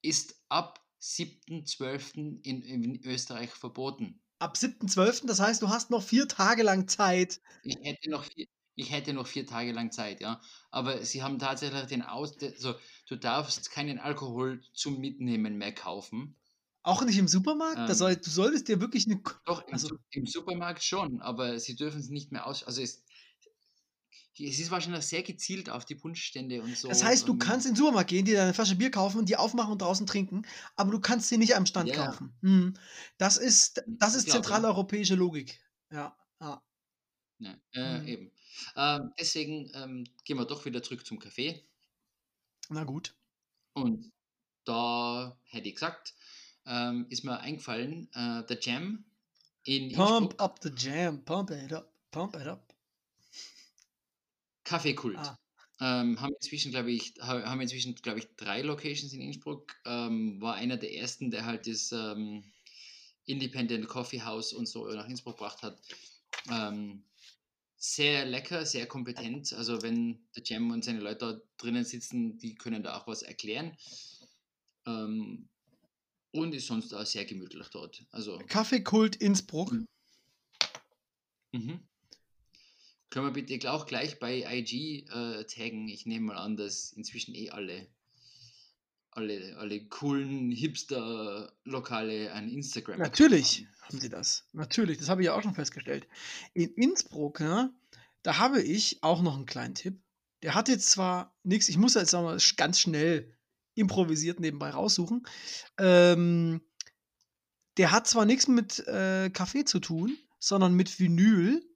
Ist ab 7.12. In, in Österreich verboten. Ab 7.12., das heißt, du hast noch vier Tage lang Zeit. Ich hätte noch vier, ich hätte noch vier Tage lang Zeit, ja. Aber sie haben tatsächlich den Aus, also du darfst keinen Alkohol zum Mitnehmen mehr kaufen. Auch nicht im Supermarkt? Das Ähm. soll, du solltest dir wirklich eine. Doch, im, Also- im Supermarkt schon, aber sie dürfen es nicht mehr aus. Also es, es ist wahrscheinlich sehr gezielt auf die Punschstände und so. Das heißt, du kannst in den Supermarkt gehen, dir eine Flasche Bier kaufen und die aufmachen und draußen trinken, aber du kannst sie nicht am Stand ja. kaufen. Hm. Das ist, das ist zentraleuropäische Logik. Ja. ja. Ja, äh, Mhm. eben. Ähm, deswegen ähm, gehen wir doch wieder zurück zum Café. Na gut. Und da hätte ich gesagt, ähm, ist mir eingefallen, äh, der Jam in Pump Innsbruck, up the jam, pump it up, pump it up. Kaffeekult. Ah. Ähm, haben inzwischen, glaube ich, ha- haben inzwischen, glaube ich, drei Locations in Innsbruck. Ähm, war einer der ersten, der halt das ähm, Independent Coffee House und so nach Innsbruck gebracht hat. Ähm, sehr lecker, sehr kompetent. Also wenn der Jam und seine Leute da drinnen sitzen, die können da auch was erklären. Ähm, und ist sonst auch sehr gemütlich dort. Also Kaffeekult Innsbruck. Mhm. Können wir bitte auch gleich bei IG äh, taggen? Ich nehme mal an, dass inzwischen eh alle, alle, alle coolen Hipster-Lokale ein Instagram Natürlich haben sie das. Natürlich, das habe ich ja auch schon festgestellt. In Innsbruck, ne, da habe ich auch noch einen kleinen Tipp. Der hat jetzt zwar nichts, ich muss jetzt mal ganz schnell improvisiert nebenbei raussuchen. Ähm, der hat zwar nichts mit äh, Kaffee zu tun, sondern mit Vinyl.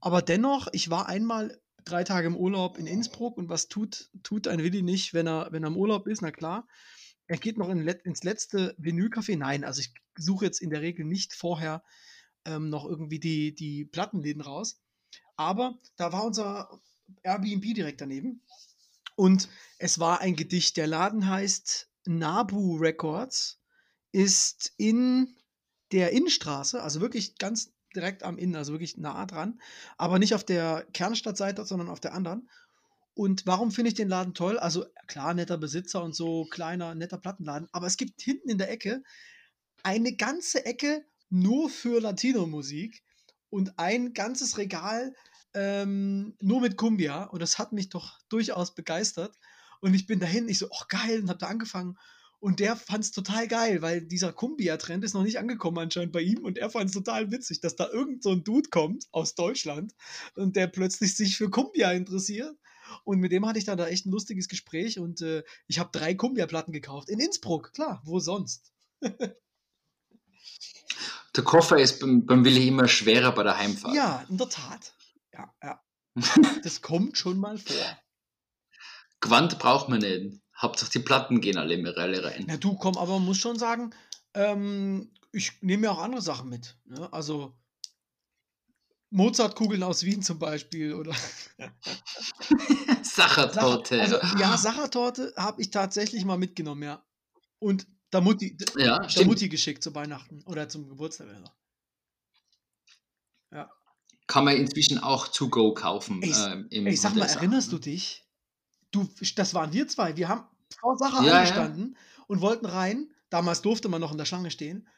Aber dennoch, ich war einmal drei Tage im Urlaub in Innsbruck und was tut, tut ein Willi nicht, wenn er, wenn er im Urlaub ist? Na klar, er geht noch in, ins letzte Vinylcafé. Nein, also ich suche jetzt in der Regel nicht vorher ähm, noch irgendwie die, die Plattenläden raus. Aber da war unser Airbnb direkt daneben. Und es war ein Gedicht. Der Laden heißt Nabu Records, ist in der Innenstraße, also wirklich ganz direkt am Innen, also wirklich nah dran, aber nicht auf der Kernstadtseite, sondern auf der anderen. Und warum finde ich den Laden toll? Also klar, netter Besitzer und so, kleiner, netter Plattenladen, aber es gibt hinten in der Ecke eine ganze Ecke nur für Latino-Musik und ein ganzes Regal ähm, nur mit Cumbia. Und das hat mich doch durchaus begeistert. Und ich bin dahin, ich so, oh geil, und hab da angefangen. Und der fand es total geil, weil dieser Cumbia-Trend ist noch nicht angekommen anscheinend bei ihm. Und er fand es total witzig, dass da irgend so ein Dude kommt aus Deutschland und der plötzlich sich für Cumbia interessiert. Und mit dem hatte ich dann da echt ein lustiges Gespräch und äh, ich habe drei Cumbia-Platten gekauft. In Innsbruck, klar, wo sonst? Der Koffer ist beim, beim Willi immer schwerer bei der Heimfahrt. Ja, in der Tat. Ja, ja. Das kommt schon mal vor. Gewand braucht man nicht. Hauptsache die Platten gehen alle, alle rein. Na du, komm, aber man muss schon sagen, ähm, ich nehme ja auch andere Sachen mit. Ne? Also Mozartkugeln aus Wien zum Beispiel oder Sachertorte. Also ja, Sachertorte habe ich tatsächlich mal mitgenommen, ja. Und der Mutti, ja, der. Mutti geschickt zu Weihnachten oder zum Geburtstag. Oder so. Kann man inzwischen auch to go kaufen. Ey, s- ähm, im Ey, sag mal, erinnerst ne? du dich? Du, das waren wir zwei. Wir haben vor Sache Ja, ja. angestanden und wollten rein. Damals durfte man noch in der Schlange stehen.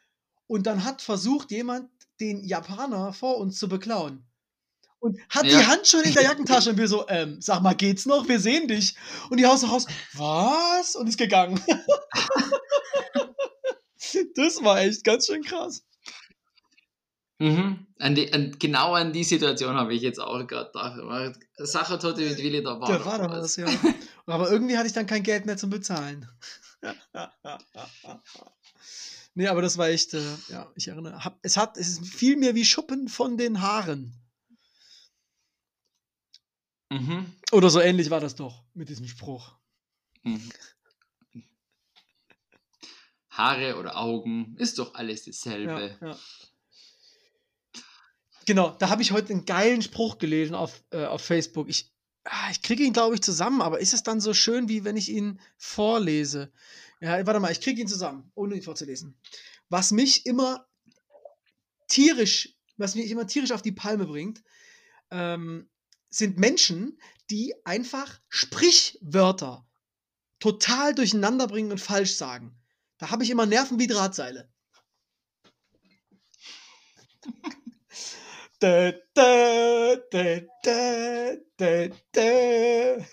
Und dann hat versucht jemand, den Japaner vor uns zu beklauen. Und hat die Ja. Hand schon in der Jackentasche und wir so, ähm, sag mal, geht's noch? Wir sehen dich. Und die Haus raus, was? Und ist gegangen. das war echt ganz schön krass. Mhm. An die, an, genau an die Situation habe ich jetzt auch gerade gedacht. Aber Sache Tote mit Willi, da war, da doch war doch was, ja. Aber irgendwie hatte ich dann kein Geld mehr zum Bezahlen. nee, aber das war echt, äh, ja, ich erinnere. Hab, es hat, es ist viel mehr wie Schuppen von den Haaren. Mhm. Oder so ähnlich war das doch mit diesem Spruch. Mhm. Haare oder Augen, ist doch alles dasselbe. Ja, ja. Genau, da habe ich heute einen geilen Spruch gelesen auf, äh, auf Facebook. Ich, ah, ich kriege ihn, glaube ich, zusammen, aber ist es dann so schön, wie wenn ich ihn vorlese? Ja, warte mal, ich kriege ihn zusammen, ohne ihn vorzulesen. Was mich immer tierisch, was mich immer tierisch auf die Palme bringt, ähm, sind Menschen, die einfach Sprichwörter total durcheinander bringen und falsch sagen. Da habe ich immer Nerven wie Drahtseile. Da, da, da, da, da, da.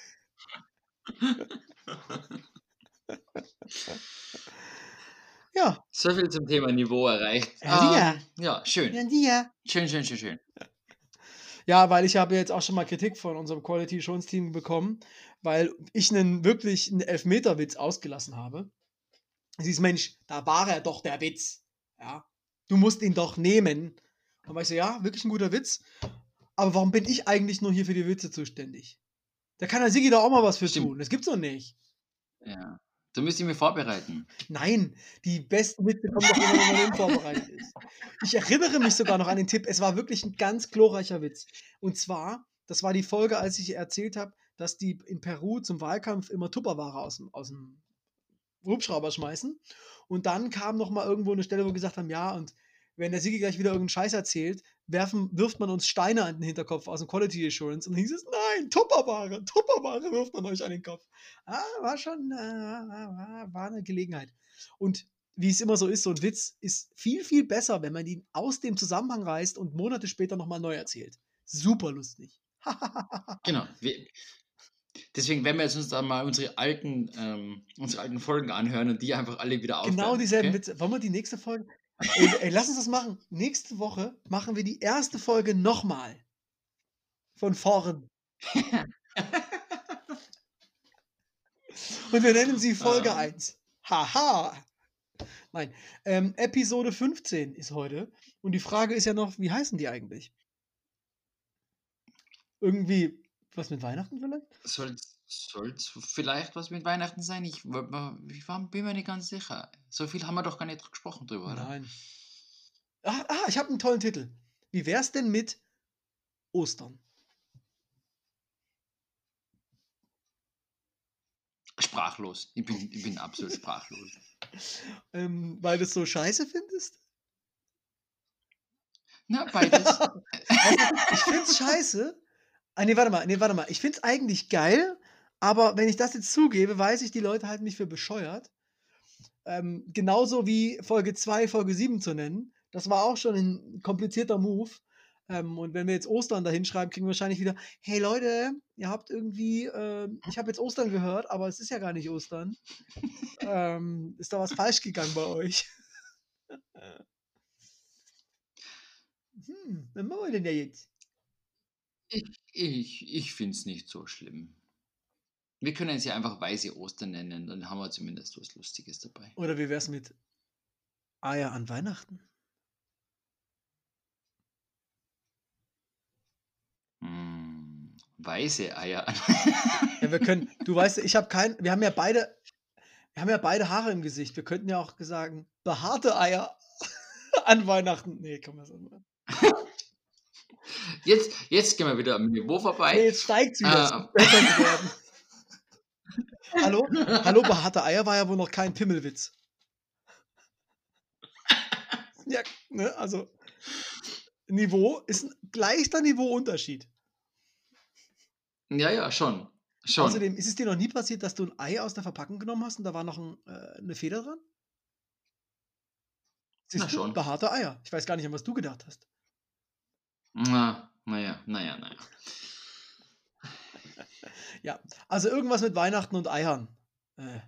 Ja, So viel zum Thema Niveau erreicht. Ja. Ähm, ja, schön. ja, ja. Schön, schön, schön, schön. Ja, weil ich habe jetzt auch schon mal Kritik von unserem Quality Assurance Team bekommen, weil ich einen wirklich einen Elfmeter-Witz ausgelassen habe. Sie ist Mensch, da war er doch der Witz. Ja, du musst ihn doch nehmen. Und war ich so, ja, wirklich ein guter Witz. Aber warum bin ich eigentlich nur hier für die Witze zuständig? Da kann der Sigi doch auch mal was für Stimmt. tun. Das gibt's doch nicht. Ja. Da müsst ihr mich vorbereiten. Nein, die besten Witze kommen doch immer, wenn man unvorbereitet ist. Ich erinnere mich sogar noch an den Tipp. Es war wirklich ein ganz glorreicher Witz. Und zwar, das war die Folge, als ich erzählt habe, dass die in Peru zum Wahlkampf immer Tupperware aus dem, aus dem Hubschrauber schmeißen. Und dann kam noch mal irgendwo eine Stelle, wo wir gesagt haben, ja, und wenn der Sigi gleich wieder irgendeinen Scheiß erzählt, werfen, wirft man uns Steine an den Hinterkopf aus dem Quality Assurance. Und dann hieß es, nein, Tupperware, Tupperware wirft man euch an den Kopf. Ah, war schon, äh, war, eine Gelegenheit. Und wie es immer so ist, so ein Witz ist viel, viel besser, wenn man ihn aus dem Zusammenhang reißt und Monate später nochmal neu erzählt. Super lustig. Genau. Wir, deswegen werden wir jetzt uns da mal unsere alten, ähm, unsere alten Folgen anhören und die einfach alle wieder aufhören. Genau dieselben okay? Witze. Wollen wir die nächste Folge? Ey, ey, lass uns das machen. Nächste Woche machen wir die erste Folge nochmal. Von vorn. Und wir nennen sie Folge Ah. 1. Haha. Nein. Ähm, Episode 15 ist heute. Und die Frage ist ja noch, wie heißen die eigentlich? Irgendwie was mit Weihnachten vielleicht? Soll es vielleicht was mit Weihnachten sein? Ich, ich war, bin mir nicht ganz sicher. So viel haben wir doch gar nicht gesprochen drüber, oder? Nein. Ah, ah ich habe einen tollen Titel. Wie wär's denn mit Ostern? Sprachlos. Ich bin, ich bin absolut sprachlos. Ähm, weil du es so scheiße findest? Na, beides. Ich find's scheiße. Ah, nee, warte mal, nee, warte mal. Ich find's eigentlich geil, aber wenn ich das jetzt zugebe, weiß ich, die Leute halten mich für bescheuert. Ähm, genauso wie Folge 2, Folge 7 zu nennen. Das war auch schon ein komplizierter Move. Ähm, und wenn wir jetzt Ostern da hinschreiben, kriegen wir wahrscheinlich wieder, hey Leute, ihr habt irgendwie, ähm, ich habe jetzt Ostern gehört, aber es ist ja gar nicht Ostern. ähm, ist da was falsch gegangen bei euch? hm, was machen wir denn da jetzt? Ich, ich, ich finde es nicht so schlimm. Wir können es ja einfach Weiße Ostern nennen, dann haben wir zumindest was Lustiges dabei. Oder wie wär's mit Eier an Weihnachten? Hm, weiße Eier. Ja, wir können, du weißt, ich habe kein, wir haben ja beide, wir haben ja beide Haare im Gesicht. Wir könnten ja auch sagen, behaarte Eier an Weihnachten. Nee, komm, das machen. Jetzt, jetzt gehen wir wieder am Niveau vorbei. Nee, jetzt wieder. Es Ah. ist besser geworden. Hallo? Hallo, behaarte Eier war ja wohl noch kein Pimmelwitz. Ja, ne, also. Niveau ist ein leichter Niveauunterschied. Ja, ja, schon. Schon. Außerdem ist es dir noch nie passiert, dass du ein Ei aus der Verpackung genommen hast und da war noch ein, äh, eine Feder dran? Siehst Na du? schon. Behaarte Eier. Ich weiß gar nicht, an was du gedacht hast. Na, naja, naja, naja. Ja, also irgendwas mit Weihnachten und Eiern. Äh.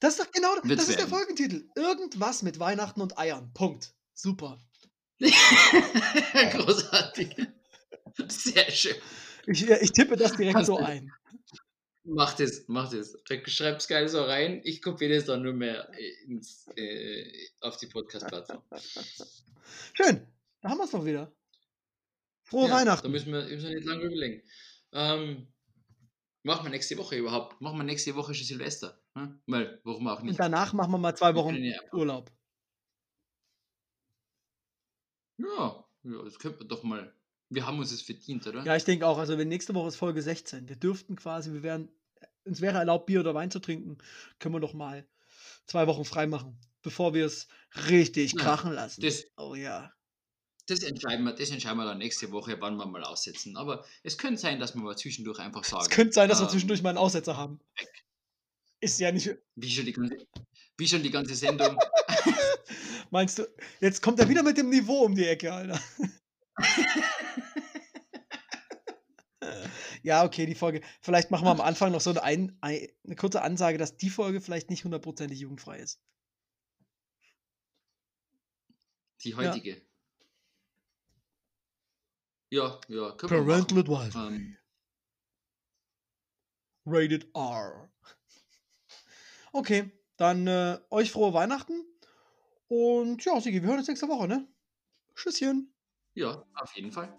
Das ist doch genau, Wird's das ist der. Folgentitel. Irgendwas mit Weihnachten und Eiern. Punkt. Super. Großartig. Sehr schön. Ich, äh, ich tippe das direkt Kannst so ein. Mach das, mach das. Schreib's geil so rein. Ich kopiere das dann nur mehr ins, äh, auf die Podcast-Plattform. Schön. Da haben wir es doch wieder. Frohe Ja, Da Weihnachten. müssen wir, müssen wir nicht lange überlegen. Ähm, machen wir nächste Woche überhaupt? Machen wir nächste Woche schon Silvester? Hm? Weil, warum auch Und nicht? danach machen wir mal zwei Wochen Urlaub. Ja, ja, das könnte man doch mal. Wir haben uns das verdient, oder? Ja, ich denke auch. Also, wenn nächste Woche ist Folge 16. Wir dürften quasi, wir wären, uns wäre erlaubt, Bier oder Wein zu trinken, können wir doch mal zwei Wochen frei machen, bevor wir es richtig Ja, krachen lassen. das- oh ja. Das entscheiden, wir, das entscheiden wir dann nächste Woche, wann wir mal aussetzen. Aber es könnte sein, dass wir mal zwischendurch einfach sagen. Es könnte sein, dass wir ähm, zwischendurch mal einen Aussetzer haben. Ist ja nicht. Wie schon die ganze, wie schon die ganze Sendung. Meinst du, jetzt kommt er wieder mit dem Niveau um die Ecke, Alter. ja, okay, die Folge. Vielleicht machen wir am Anfang noch so eine, ein, ein, eine kurze Ansage, dass die Folge vielleicht nicht hundertprozentig jugendfrei ist. Die heutige. Ja, ja, machen. Parental Advisory. Ähm, Rated R. Okay, dann äh, euch frohe Weihnachten. Und ja, Sigi, wir hören uns nächste Woche, ne? Tschüsschen. ja, auf jeden Fall.